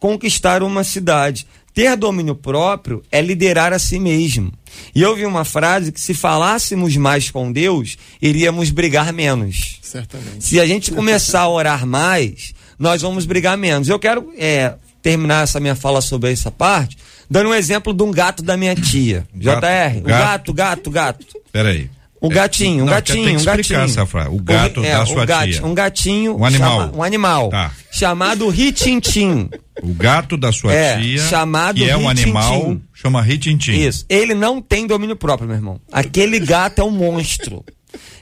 conquistar uma cidade. Ter domínio próprio é liderar a si mesmo. E eu vi uma frase que se falássemos mais com Deus, iríamos brigar menos. Certamente. Se a gente começar a orar mais, nós vamos brigar menos. Eu quero é, terminar essa minha fala sobre essa parte, dando um exemplo de um gato da minha tia. Gato, JR, o gato, gato, gato. Peraí. Um gatinho, um gatinho, um explicar gatinho. frase. O gato é, da sua gati- tia. Um gatinho. Um animal. chama- um animal. Tá. Chamado Ritintim. O gato da sua É, tia, chamado que é um animal, chama Ritintim. Isso. Ele não tem domínio próprio, meu irmão. Aquele gato é um monstro.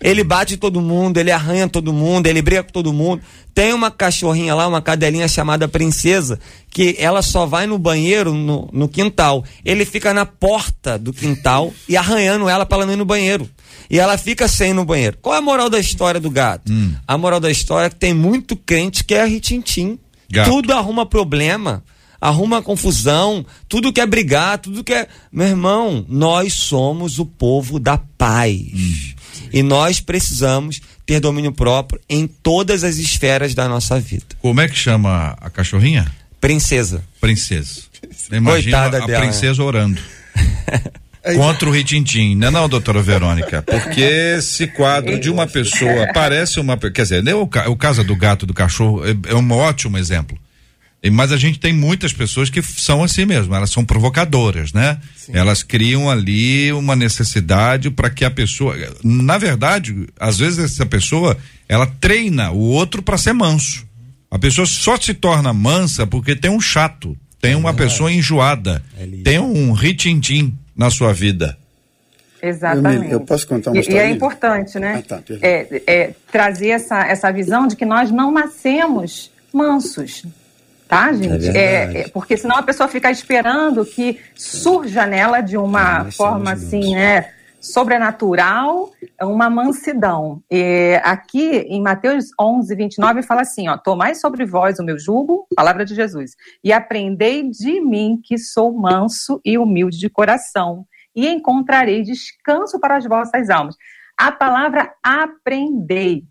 Ele bate todo mundo, ele arranha todo mundo, ele briga com todo mundo. Tem uma cachorrinha lá, uma cadelinha chamada Princesa, que ela só vai no banheiro no, no quintal. Ele fica na porta do quintal e arranhando ela para ela não ir no banheiro. E ela fica sem ir no banheiro. Qual é a moral da história do gato? A moral da história é que tem muito crente que é ritintim. Tudo arruma problema arruma confusão, tudo quer brigar, tudo quer. Meu irmão, nós somos o povo da paz. E nós precisamos ter domínio próprio em todas as esferas da nossa vida. Como é que chama a cachorrinha? Princesa. Princesa. Imagina Coitada a dela, princesa orando. Contra o Ritintim, não é não, doutora Verônica? Porque esse quadro de uma pessoa parece uma. Quer dizer, né, o caso do gato, do cachorro, é, é um ótimo exemplo. E- Mas a gente tem muitas pessoas que são assim mesmo, elas são provocadoras, né? Elas criam ali uma necessidade para que a pessoa. Na verdade, às vezes essa pessoa, ela treina o outro para ser manso. A pessoa só se torna mansa porque tem um chato, tem uma pessoa enjoada, tem um ritintim na sua vida. Exatamente. Eu, eu posso contar uma E- e, história? é importante, né? Ah, tá, é, é, trazer essa, essa visão de que nós não nascemos mansos. Tá, gente? verdade. É, porque senão a pessoa fica esperando que surja nela de uma forma assim, né? Sobrenatural, uma mansidão. E aqui em Mateus 11, 29, fala assim: ó, Tomai sobre vós o meu jugo, palavra de Jesus, e aprendei de mim que sou manso e humilde de coração, e encontrarei descanso para as vossas almas. A palavra aprendei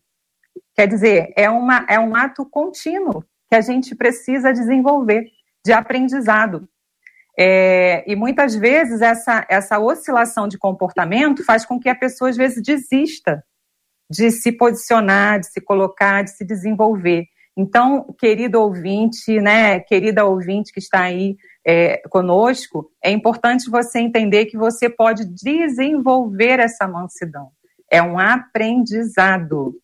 quer dizer, é, uma, é um ato contínuo que a gente precisa desenvolver de aprendizado. É, e muitas vezes essa, essa oscilação de comportamento faz com que a pessoa às vezes desista de se posicionar, de se colocar, de se desenvolver. Então, querido ouvinte, né, querida ouvinte que está aí é, conosco, é importante você entender que você pode desenvolver essa mansidão. É um aprendizado.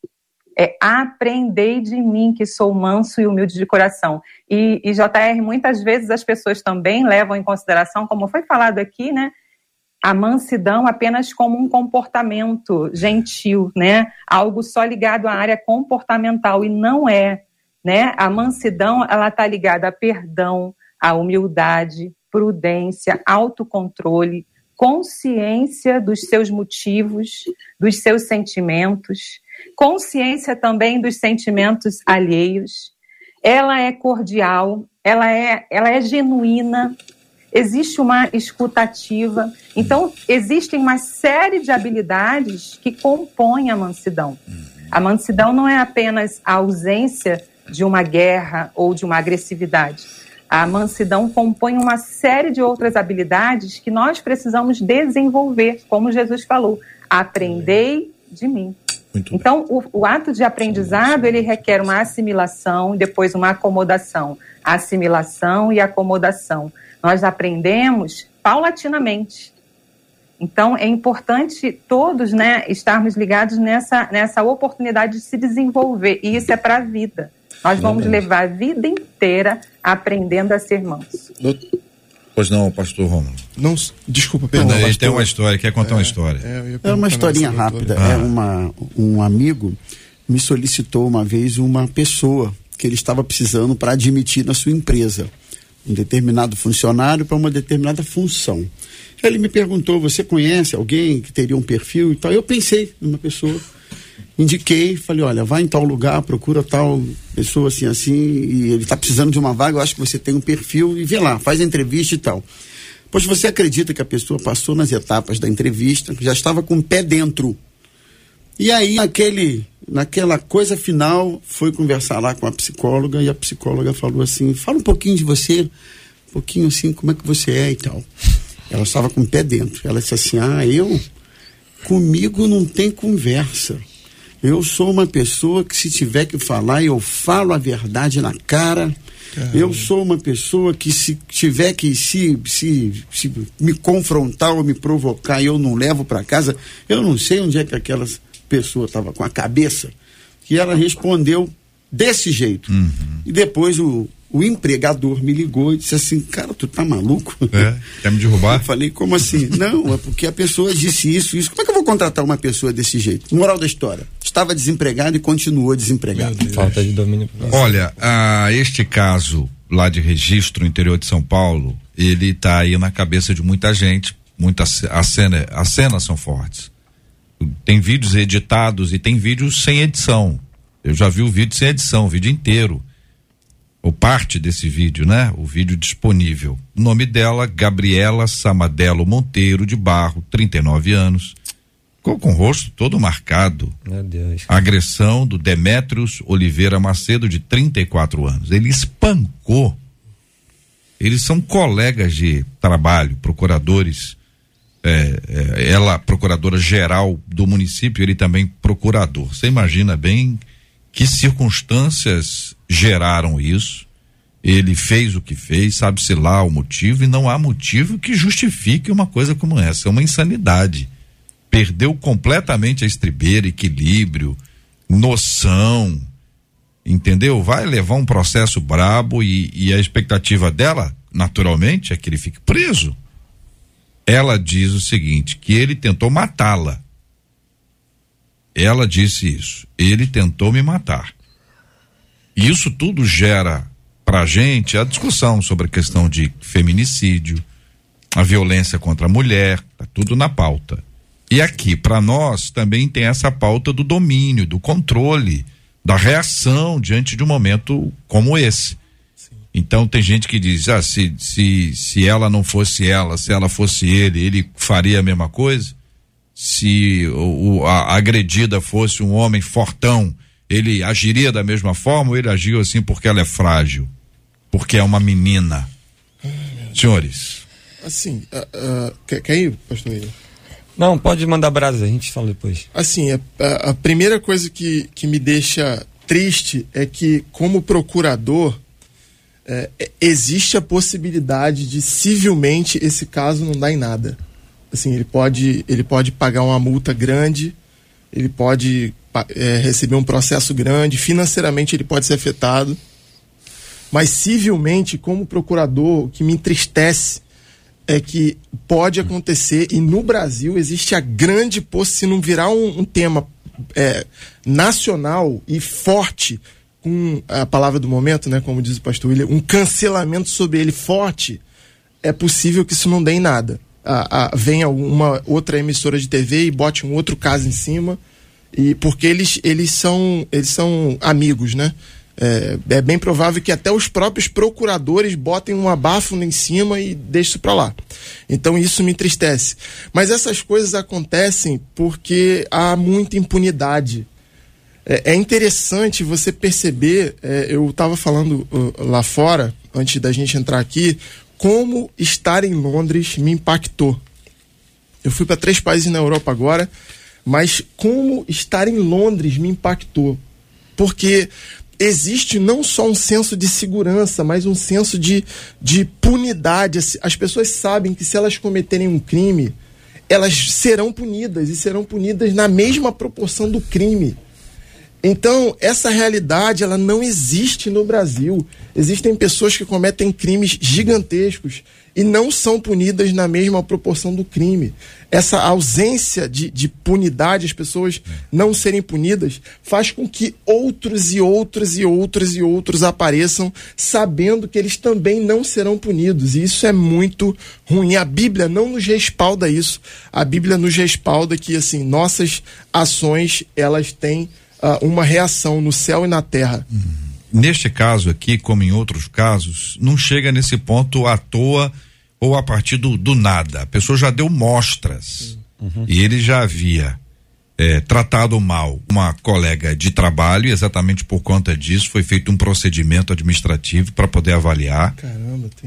É aprendei de mim que sou manso e humilde de coração. E, e JR, muitas vezes as pessoas também levam em consideração, como foi falado aqui, né? A mansidão apenas como um comportamento gentil, né? Algo só ligado à área comportamental e não é, né? A mansidão, ela está ligada a perdão, a humildade, prudência, autocontrole, consciência dos seus motivos, dos seus sentimentos, consciência também dos sentimentos alheios. Ela é cordial, ela é, ela é genuína, existe uma escutativa. Então, existem uma série de habilidades que compõem a mansidão. A mansidão não é apenas a ausência de uma guerra ou de uma agressividade. A mansidão compõe uma série de outras habilidades que nós precisamos desenvolver, como Jesus falou. Aprendei de mim. Muito Então, o, o ato de aprendizado, ele requer uma assimilação e depois uma acomodação. Assimilação e acomodação. Nós aprendemos paulatinamente. Então, é importante todos né, estarmos ligados nessa, nessa oportunidade de se desenvolver. E isso é para a vida. Nós vamos levar a vida inteira aprendendo a ser manso. Pois não, pastor Romulo. Não, desculpa, perdão. Ele pastor. tem uma história, quer contar uma história. É, eu ia É perguntar uma historinha rápida. doutora. É uma, um amigo me solicitou uma vez uma pessoa que ele estava precisando para admitir na sua empresa. um determinado funcionário para uma determinada função. Ele me perguntou: você conhece alguém que teria um perfil e tal? Eu pensei numa pessoa, indiquei, falei: olha, vai em tal lugar, procura tal pessoa assim, assim, e ele está precisando de uma vaga, eu acho que você tem um perfil e vê lá, faz a entrevista e tal. Pois você acredita que a pessoa passou nas etapas da entrevista, já estava com o pé dentro. E aí, naquele, naquela coisa final, foi conversar lá com a psicóloga e a psicóloga falou assim: fala um pouquinho de você, um pouquinho assim, como é que você é e tal. Ela estava com o pé dentro. Ela disse assim: Ah, eu, comigo não tem conversa. Eu sou uma pessoa que, se tiver que falar, eu falo a verdade na cara. Caramba. Eu sou uma pessoa que, se tiver que se, se, se me confrontar ou me provocar eu não levo para casa, eu não sei onde é que aquela pessoa estava com a cabeça. Que ela respondeu desse jeito. Uhum. E depois o, o empregador me ligou e disse assim, cara, tu tá maluco? É, quer me derrubar? Eu falei, como assim? Não, é porque a pessoa disse isso, isso. Como é que eu vou contratar uma pessoa desse jeito? Moral da história. Estava desempregado e continuou desempregado. Falta de domínio. Olha, ah, este caso lá de registro no interior de São Paulo, ele tá aí na cabeça de muita gente. Muita, a cena, as cenas são fortes. Tem vídeos editados e tem vídeos sem edição. Eu já vi o vídeo sem edição, o vídeo inteiro ou parte desse vídeo, né? O vídeo disponível. O nome dela, Gabriela Samadelo Monteiro de Barro, 39 anos. Ficou com o rosto todo marcado. Meu Deus. Agressão do Demétrios Oliveira Macedo, de 34 anos. Ele espancou. Eles são colegas de trabalho, procuradores. É, é, ela, procuradora geral do município, ele também procurador. Você imagina bem que circunstâncias geraram isso. Ele fez o que fez, sabe-se lá o motivo, e não há motivo que justifique uma coisa como essa. É uma insanidade. Perdeu completamente a estribeira, equilíbrio, noção. Entendeu? Vai levar um processo brabo e, e a expectativa dela, naturalmente, é que ele fique preso. Ela diz o seguinte: que ele tentou matá-la. Ela disse isso. Ele tentou me matar. E isso tudo gera para a gente a discussão sobre a questão de feminicídio, a violência contra a mulher, tá tudo na pauta. E aqui, para nós, também tem essa pauta do domínio, do controle, da reação diante de um momento como esse. Então tem gente que diz, ah, se, se, se ela não fosse ela, se ela fosse ele, ele faria a mesma coisa? Se o, a agredida fosse um homem fortão, ele agiria da mesma forma ou ele agiu assim porque ela é frágil? Porque é uma menina? Senhores. Assim, uh, uh, quer, quer ir, pastor William? Não, pode mandar brasa, a gente fala depois. Assim, a, a, primeira coisa que, que me deixa triste é que, como procurador, é, existe a possibilidade de civilmente esse caso não dar em nada. Assim, ele pode, ele pode pagar uma multa grande, ele pode é, receber um processo grande, financeiramente ele pode ser afetado, mas civilmente, como procurador, o que me entristece é que pode acontecer e no Brasil existe a grande possibilidade, se não virar um, um tema é, nacional e forte, com a palavra do momento, né, como diz o pastor William, um cancelamento sobre ele forte, é possível que isso não dê em nada. A, a, outra emissora de TV e bote um outro caso em cima e porque eles, eles, são, eles são amigos, né? É, é, bem provável que até os próprios procuradores botem um abafo em cima e deixem isso para lá. Então isso me entristece. Mas essas coisas acontecem porque há muita impunidade. É, é interessante você perceber, é, eu estava falando uh, lá fora, antes da gente entrar aqui, como estar em Londres me impactou. Eu fui para três países na Europa agora mas como estar em Londres me impactou. Porque existe não só um senso de segurança, mas um senso de, de punidade. As pessoas sabem que se elas cometerem um crime, elas serão punidas e serão punidas na mesma proporção do crime. Então, essa realidade, ela não existe no Brasil. Existem pessoas que cometem crimes gigantescos e não são punidas na mesma proporção do crime. Essa ausência de, de punidade, as pessoas não serem punidas, faz com que outros e outros e outros e outros apareçam sabendo que eles também não serão punidos. E isso é muito ruim. A Bíblia não nos respalda isso. A Bíblia nos respalda que, assim, nossas ações, elas têm uh, uma reação no céu e na terra. Uhum. Neste caso aqui, como em outros casos, não chega nesse ponto à toa ou a partir do, do nada. A pessoa já deu mostras uhum. e ele já havia é, tratado mal uma colega de trabalho e exatamente por conta disso foi feito um procedimento administrativo para poder avaliar,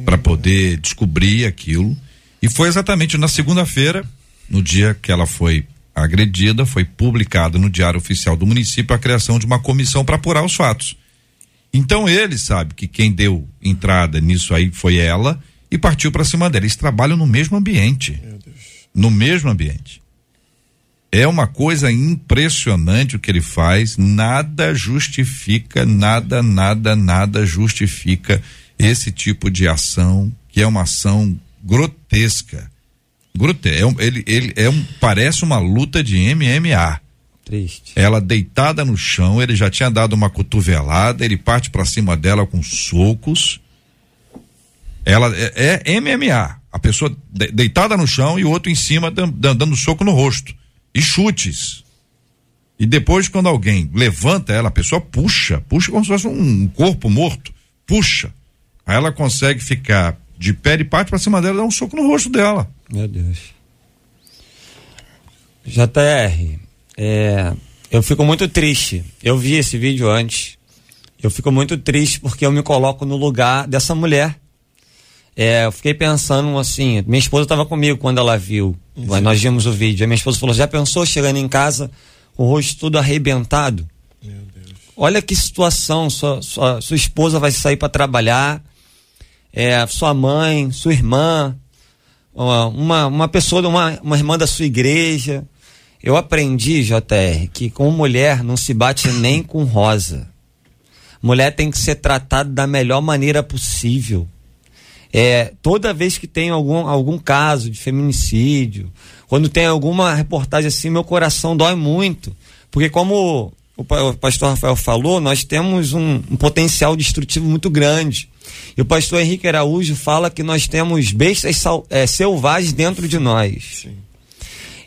para poder descobrir aquilo. E foi exatamente na segunda-feira, no dia que ela foi agredida, foi publicado no Diário Oficial do município a criação de uma comissão para apurar os fatos. Então ele sabe que quem deu entrada nisso aí foi ela e partiu para cima dela. Eles trabalham no mesmo ambiente. No mesmo ambiente. É uma coisa impressionante o que ele faz. Nada justifica, nada, nada, nada justifica esse tipo de ação, que é uma ação grotesca. Grotesca. É um, ele, ele é um, parece uma luta de MMA. Triste. Ela deitada no chão, ele já tinha dado uma cotovelada, ele parte para cima dela com socos ela é, é MMA. A pessoa de, deitada no chão e o outro em cima dando, dando soco no rosto. E chutes. E depois, quando alguém levanta ela, a pessoa puxa, puxa como se fosse um corpo morto. Puxa. Aí ela consegue ficar de pé e parte para cima dela e dá um soco no rosto dela. Meu Deus. JR, é, eu fico muito triste. Eu vi esse vídeo antes. Eu fico muito triste porque eu me coloco no lugar dessa mulher é, eu fiquei pensando assim, minha esposa estava comigo quando ela viu, Sim. nós vimos o vídeo. A minha esposa falou: já pensou chegando em casa, o rosto todo arrebentado? Meu Deus. Olha que situação, sua, sua, sua esposa vai sair para trabalhar, é, sua mãe, sua irmã, uma, uma pessoa, uma, uma irmã da sua igreja. Eu aprendi, JR, que com mulher não se bate nem com rosa. Mulher tem que ser tratada da melhor maneira possível. É, toda vez que tem algum, algum caso de feminicídio, quando tem alguma reportagem assim, meu coração dói muito. Porque como o, pastor Rafael falou, nós temos um, um, potencial destrutivo muito grande. E o pastor Henrique Araújo fala que nós temos bestas sal, é, selvagens dentro de nós. Sim.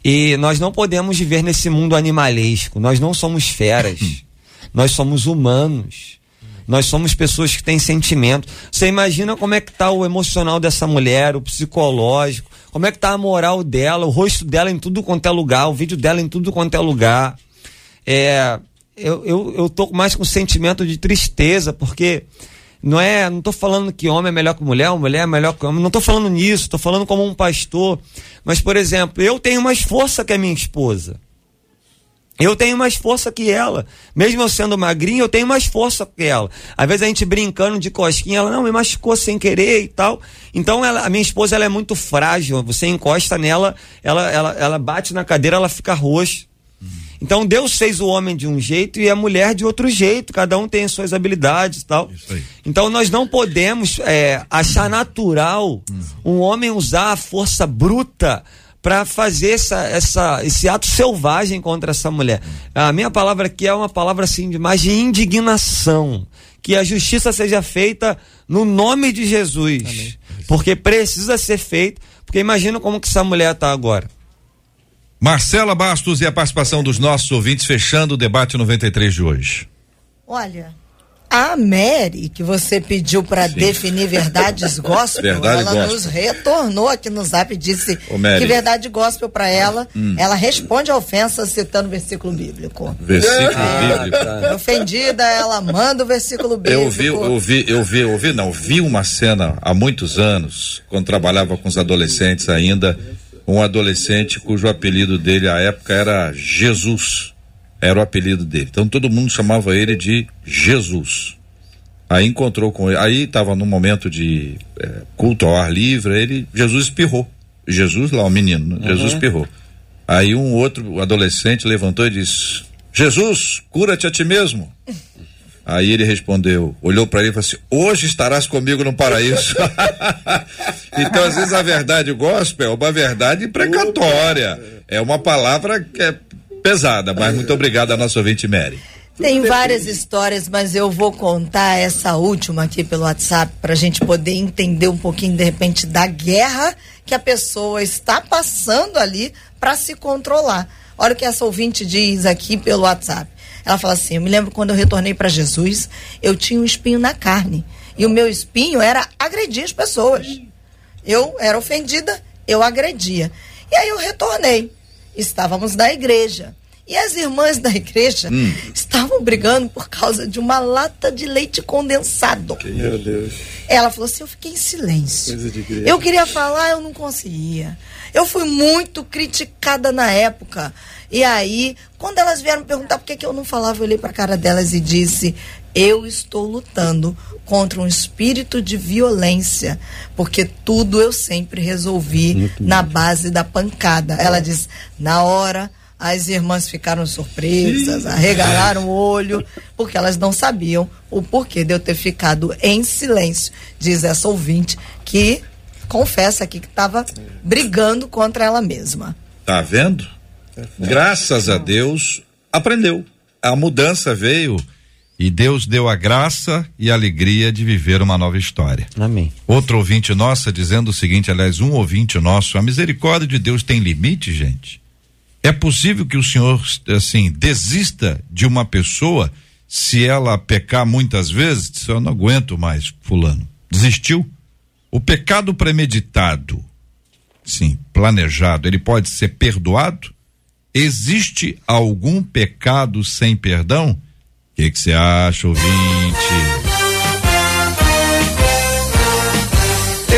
E nós não podemos viver nesse mundo animalesco. Nós não somos feras. nós somos humanos. Nós somos pessoas que têm sentimento. Você imagina como é que está o emocional dessa mulher, o psicológico, como é que está a moral dela, o rosto dela em tudo quanto é lugar, o vídeo dela em tudo quanto é lugar. É, eu, eu, eu tô mais com sentimento de tristeza, porque não é, não tô falando que homem é melhor que mulher, mulher é melhor que homem, não tô falando nisso, tô falando como um pastor. Mas, por exemplo, eu tenho mais força que a minha esposa. Eu tenho mais força que ela. Mesmo eu sendo magrinha, eu tenho mais força que ela. Às vezes a gente brincando de cosquinha, ela não me machucou sem querer e tal. Então ela, a minha esposa ela é muito frágil. Você encosta nela, ela, ela, ela bate na cadeira, ela fica roxa. Então Deus fez o homem de um jeito e a mulher de outro jeito. Cada um tem suas habilidades e tal. Então nós não podemos é, achar natural um homem usar a força bruta para fazer essa, essa, esse ato selvagem contra essa mulher. A minha palavra aqui é uma palavra assim de mais de indignação. Que a justiça seja feita no nome de Jesus. Amém. Porque precisa ser feito. Porque imagina como que essa mulher está agora. Marcela Bastos e a participação dos nossos ouvintes fechando o debate 93 de hoje. Olha, a Mary, que você pediu para definir verdades gospel, Verdade ela gospel. nos retornou aqui no zap e disse que verdade gospel para ela, hum. ela responde a ofensa citando o versículo bíblico. Versículo ah, bíblico. Tá. Ofendida, ela manda o versículo bíblico. Eu vi, eu vi, eu vi, eu vi, não, vi uma cena há muitos anos, quando trabalhava com os adolescentes ainda, um adolescente cujo apelido dele à época era Jesus era o apelido dele. Então todo mundo chamava ele de Jesus. Aí encontrou com ele, aí estava num momento de é, culto ao ar livre, ele, Jesus espirrou. Jesus lá, o menino, uhum. Jesus espirrou. Aí um outro adolescente levantou e disse: Jesus, cura-te a ti mesmo. Aí ele respondeu, olhou para ele e falou assim: Hoje estarás comigo no paraíso. então, às vezes, a verdade gospel é uma verdade precatória. É uma palavra que é pesada, mas muito obrigado a nossa ouvinte Mary. Tem várias histórias, mas eu vou contar essa última aqui pelo WhatsApp para a gente poder entender um pouquinho, de repente, da guerra que a pessoa está passando ali para se controlar. Olha o que essa ouvinte diz aqui pelo WhatsApp. Ela fala assim: Eu me lembro quando eu retornei para Jesus, eu tinha um espinho na carne. E o meu espinho era agredir as pessoas. Eu era ofendida, eu agredia. E aí eu retornei. Estávamos na igreja. E as irmãs da igreja hum. estavam brigando por causa de uma lata de leite condensado. Meu Deus. Ela falou assim: eu fiquei em silêncio. Eu queria falar, eu não conseguia. Eu fui muito criticada na época. E aí, quando elas vieram me perguntar por que, que eu não falava, eu olhei para a cara delas e disse: Eu estou lutando contra um espírito de violência, porque tudo eu sempre resolvi na base da pancada. Ela disse: Na hora as irmãs ficaram surpresas, arregalaram o olho, porque elas não sabiam o porquê de eu ter ficado em silêncio. Diz essa ouvinte que confessa aqui que estava brigando contra ela mesma. Tá vendo? Graças a Deus, aprendeu. A mudança veio e Deus deu a graça e a alegria de viver uma nova história. Amém. Outro ouvinte nossa dizendo o seguinte, aliás, um ouvinte nosso, a misericórdia de Deus tem limite, gente. É possível que o senhor, assim, desista de uma pessoa se ela pecar muitas vezes? Se eu não aguento mais, fulano. Desistiu? O pecado premeditado, sim, planejado, ele pode ser perdoado? Existe algum pecado sem perdão? O que você acha, ouvinte?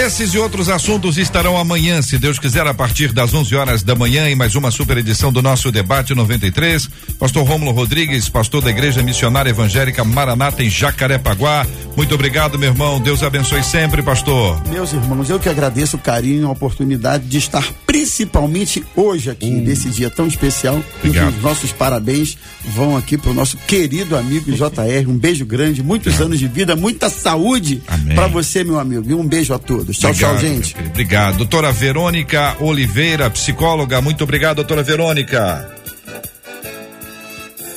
Esses e outros assuntos estarão amanhã, se Deus quiser, a partir das 11 horas da manhã, em mais uma super edição do nosso Debate 93. Pastor Rômulo Rodrigues, pastor da Igreja Missionária Evangélica Maranata, em Jacarepaguá. Muito obrigado, meu irmão. Deus abençoe sempre, pastor. Meus irmãos, eu que agradeço o carinho, a oportunidade de estar principalmente hoje aqui, hum. nesse dia tão especial. Obrigado. Os nossos parabéns vão aqui para o nosso querido amigo JR. Um beijo grande, muitos anos de vida, muita saúde para você, meu amigo. E um beijo a todos. Tchau, obrigado, tchau, gente. Obrigado. Doutora Verônica Oliveira, psicóloga. Muito obrigado, doutora Verônica.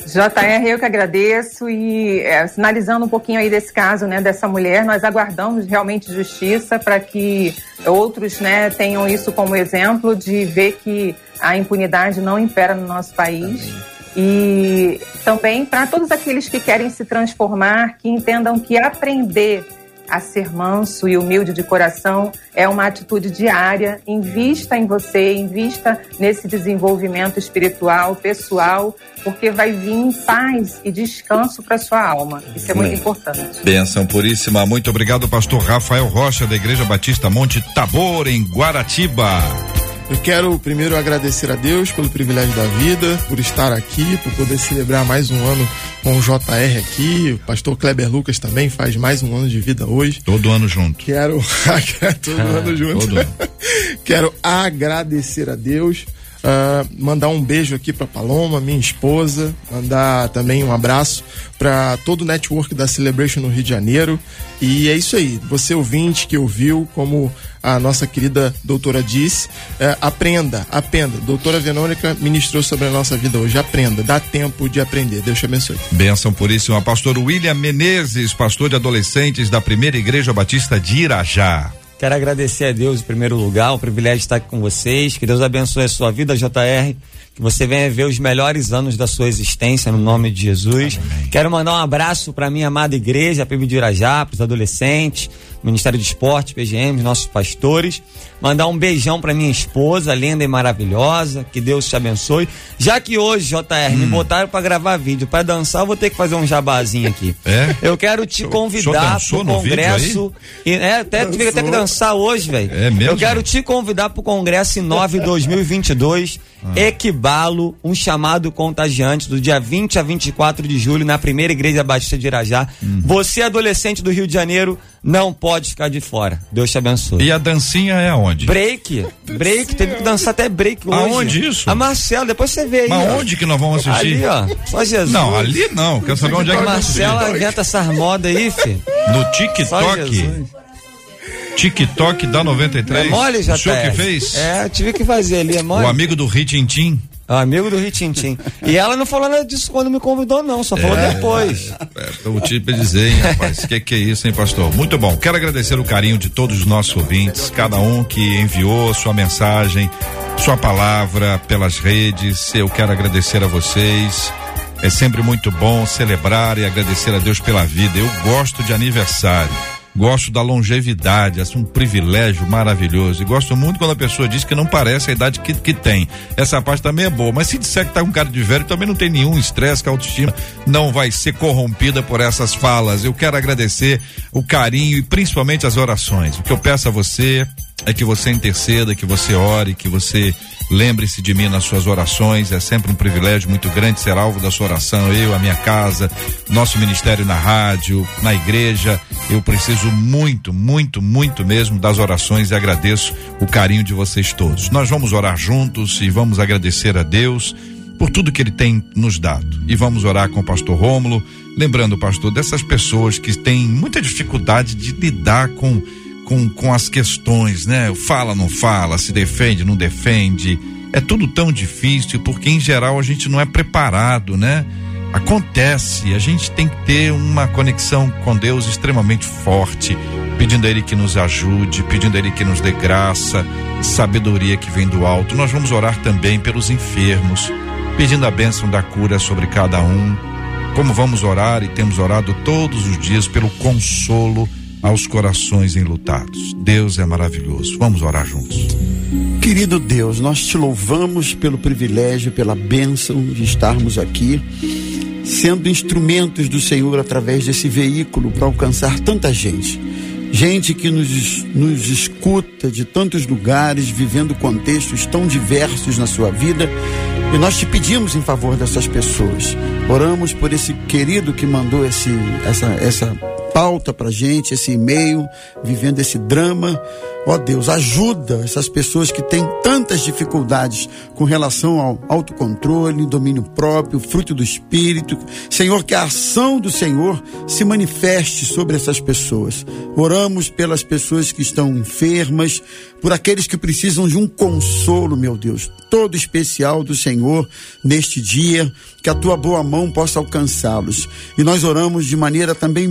JR, eu que agradeço e é, sinalizando um pouquinho aí desse caso, né, dessa mulher, nós aguardamos realmente justiça para que outros, né, tenham isso como exemplo de ver que a impunidade não impera no nosso país. E também para todos aqueles que querem se transformar, que entendam que aprender a ser manso e humilde de coração é uma atitude diária. Invista em você, invista nesse desenvolvimento espiritual, pessoal, porque vai vir paz e descanso para sua alma. Isso é muito importante. Benção puríssima. Muito obrigado, pastor Rafael Rocha, da Igreja Batista Monte Tabor, em Guaratiba. Eu quero primeiro agradecer a Deus pelo privilégio da vida, por estar aqui, por poder celebrar mais um ano com o JR aqui. O pastor Kleber Lucas também faz mais um ano de vida hoje. Todo ano junto. Quero. todo ah, ano junto. Todo ano. quero agradecer a Deus. Uh, mandar um beijo aqui para Paloma, minha esposa, mandar também um abraço para todo o network da Celebration no Rio de Janeiro. E é isso aí, você ouvinte que ouviu, como a nossa querida doutora disse, é, aprenda, aprenda. Doutora Verônica ministrou sobre a nossa vida hoje. Aprenda, dá tempo de aprender. Deus te abençoe. Benção puríssima. Pastor William Menezes, pastor de adolescentes da Primeira Igreja Batista de Irajá. Quero agradecer a Deus em primeiro lugar, o privilégio de estar aqui com vocês. Que Deus abençoe a sua vida, JR. Que você venha ver os melhores anos da sua existência no nome de Jesus. Amém. Quero mandar um abraço para minha amada igreja, a PIB de Irajá, para os adolescentes, Ministério de Esporte, PGM, nossos pastores. Mandar um beijão para minha esposa, linda e maravilhosa. Que Deus te abençoe. Já que hoje, JR, hum. me botaram para gravar vídeo, para dançar, eu vou ter que fazer um jabazinho aqui. É? Eu quero te convidar para o congresso. E, é, até tive até que dançar hoje, velho. É mesmo? Eu quero te convidar para o congresso em 9 2022 ah. Equibalo, um chamado contagiante do dia 20 a 24 de julho na primeira igreja Batista de Irajá. Hum. Você, adolescente do Rio de Janeiro, não pode ficar de fora. Deus te abençoe. E a dancinha é aonde? Break. Break. Teve que dançar até break hoje. Aonde isso? A Marcela, depois você vê aí. Mas onde que nós vamos assistir? Ali, ó. Só Jesus. Não, ali não. Quero saber onde é que A Marcela inventa essas modas aí, filho. No TikTok. TikTok da 93. É mole, já O senhor que fez? É, eu tive que fazer ali, é mole. O amigo do Ritintim. O amigo do Ritintim. e ela não falou nada disso quando me convidou, não, só falou é, depois. É, o tipo dizer, hein, rapaz? O que, que é isso, hein, pastor? Muito bom. Quero agradecer o carinho de todos os nossos ouvintes, cada um que enviou sua mensagem, sua palavra pelas redes. Eu quero agradecer a vocês. É sempre muito bom celebrar e agradecer a Deus pela vida. Eu gosto de aniversário gosto da longevidade, é um privilégio maravilhoso. E gosto muito quando a pessoa diz que não parece a idade que, que tem. Essa parte também é boa. Mas se disser que tá com cara de velho, também não tem nenhum estresse, que a autoestima não vai ser corrompida por essas falas. Eu quero agradecer o carinho e principalmente as orações. O que eu peço a você é que você interceda, que você ore, que você lembre-se de mim nas suas orações. É sempre um privilégio muito grande ser alvo da sua oração. Eu, a minha casa, nosso ministério na rádio, na igreja. Eu preciso muito, muito, muito mesmo das orações e agradeço o carinho de vocês todos. Nós vamos orar juntos e vamos agradecer a Deus por tudo que ele tem nos dado. E vamos orar com o pastor Rômulo, lembrando, pastor, dessas pessoas que têm muita dificuldade de lidar com com, com as questões, né? Fala, não fala, se defende, não defende. É tudo tão difícil porque em geral a gente não é preparado, né? Acontece, a gente tem que ter uma conexão com Deus extremamente forte, pedindo a Ele que nos ajude, pedindo a Ele que nos dê graça, sabedoria que vem do alto. Nós vamos orar também pelos enfermos, pedindo a bênção da cura sobre cada um. Como vamos orar e temos orado todos os dias pelo consolo aos corações enlutados. Deus é maravilhoso. Vamos orar juntos. Querido Deus, nós te louvamos pelo privilégio, pela bênção de estarmos aqui, sendo instrumentos do Senhor através desse veículo para alcançar tanta gente. Gente que nos, nos escuta de tantos lugares, vivendo contextos tão diversos na sua vida. E nós te pedimos em favor dessas pessoas. Oramos por esse querido que mandou esse, essa, essa pauta para gente, esse e-mail, vivendo esse drama. Ó Deus, ajuda essas pessoas que têm tantas dificuldades com relação ao autocontrole, domínio próprio, fruto do Espírito. Senhor, que a ação do Senhor se manifeste sobre essas pessoas. Oramos pelas pessoas que estão enfermas, por aqueles que precisam de um consolo, meu Deus, todo especial do Senhor neste dia, que a tua boa mão possa alcançá-los. E nós oramos de maneira também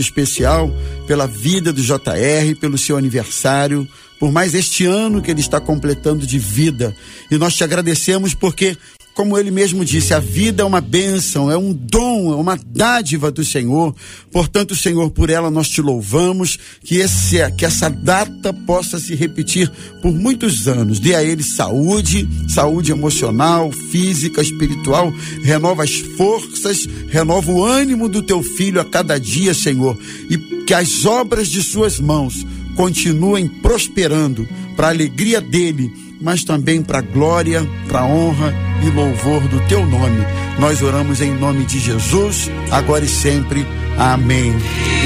muito especial pela vida do JR, pelo seu aniversário, por mais este ano que ele está completando de vida. E nós te agradecemos porque como ele mesmo disse, a vida é uma bênção, é um dom, é uma dádiva do Senhor. Portanto, Senhor, por ela nós te louvamos, que, esse, que essa data possa se repetir por muitos anos. Dê a ele saúde, saúde emocional, física, espiritual, renova as forças, renova o ânimo do teu filho a cada dia, Senhor, e que as obras de suas mãos continuem prosperando para a alegria dele mas também para a glória, para a honra e louvor do teu nome. Nós oramos em nome de Jesus, agora e sempre. Amém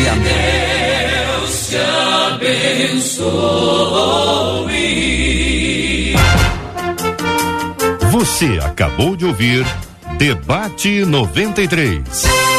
e amém. Deus te abençoe. Você acabou de ouvir Debate 93.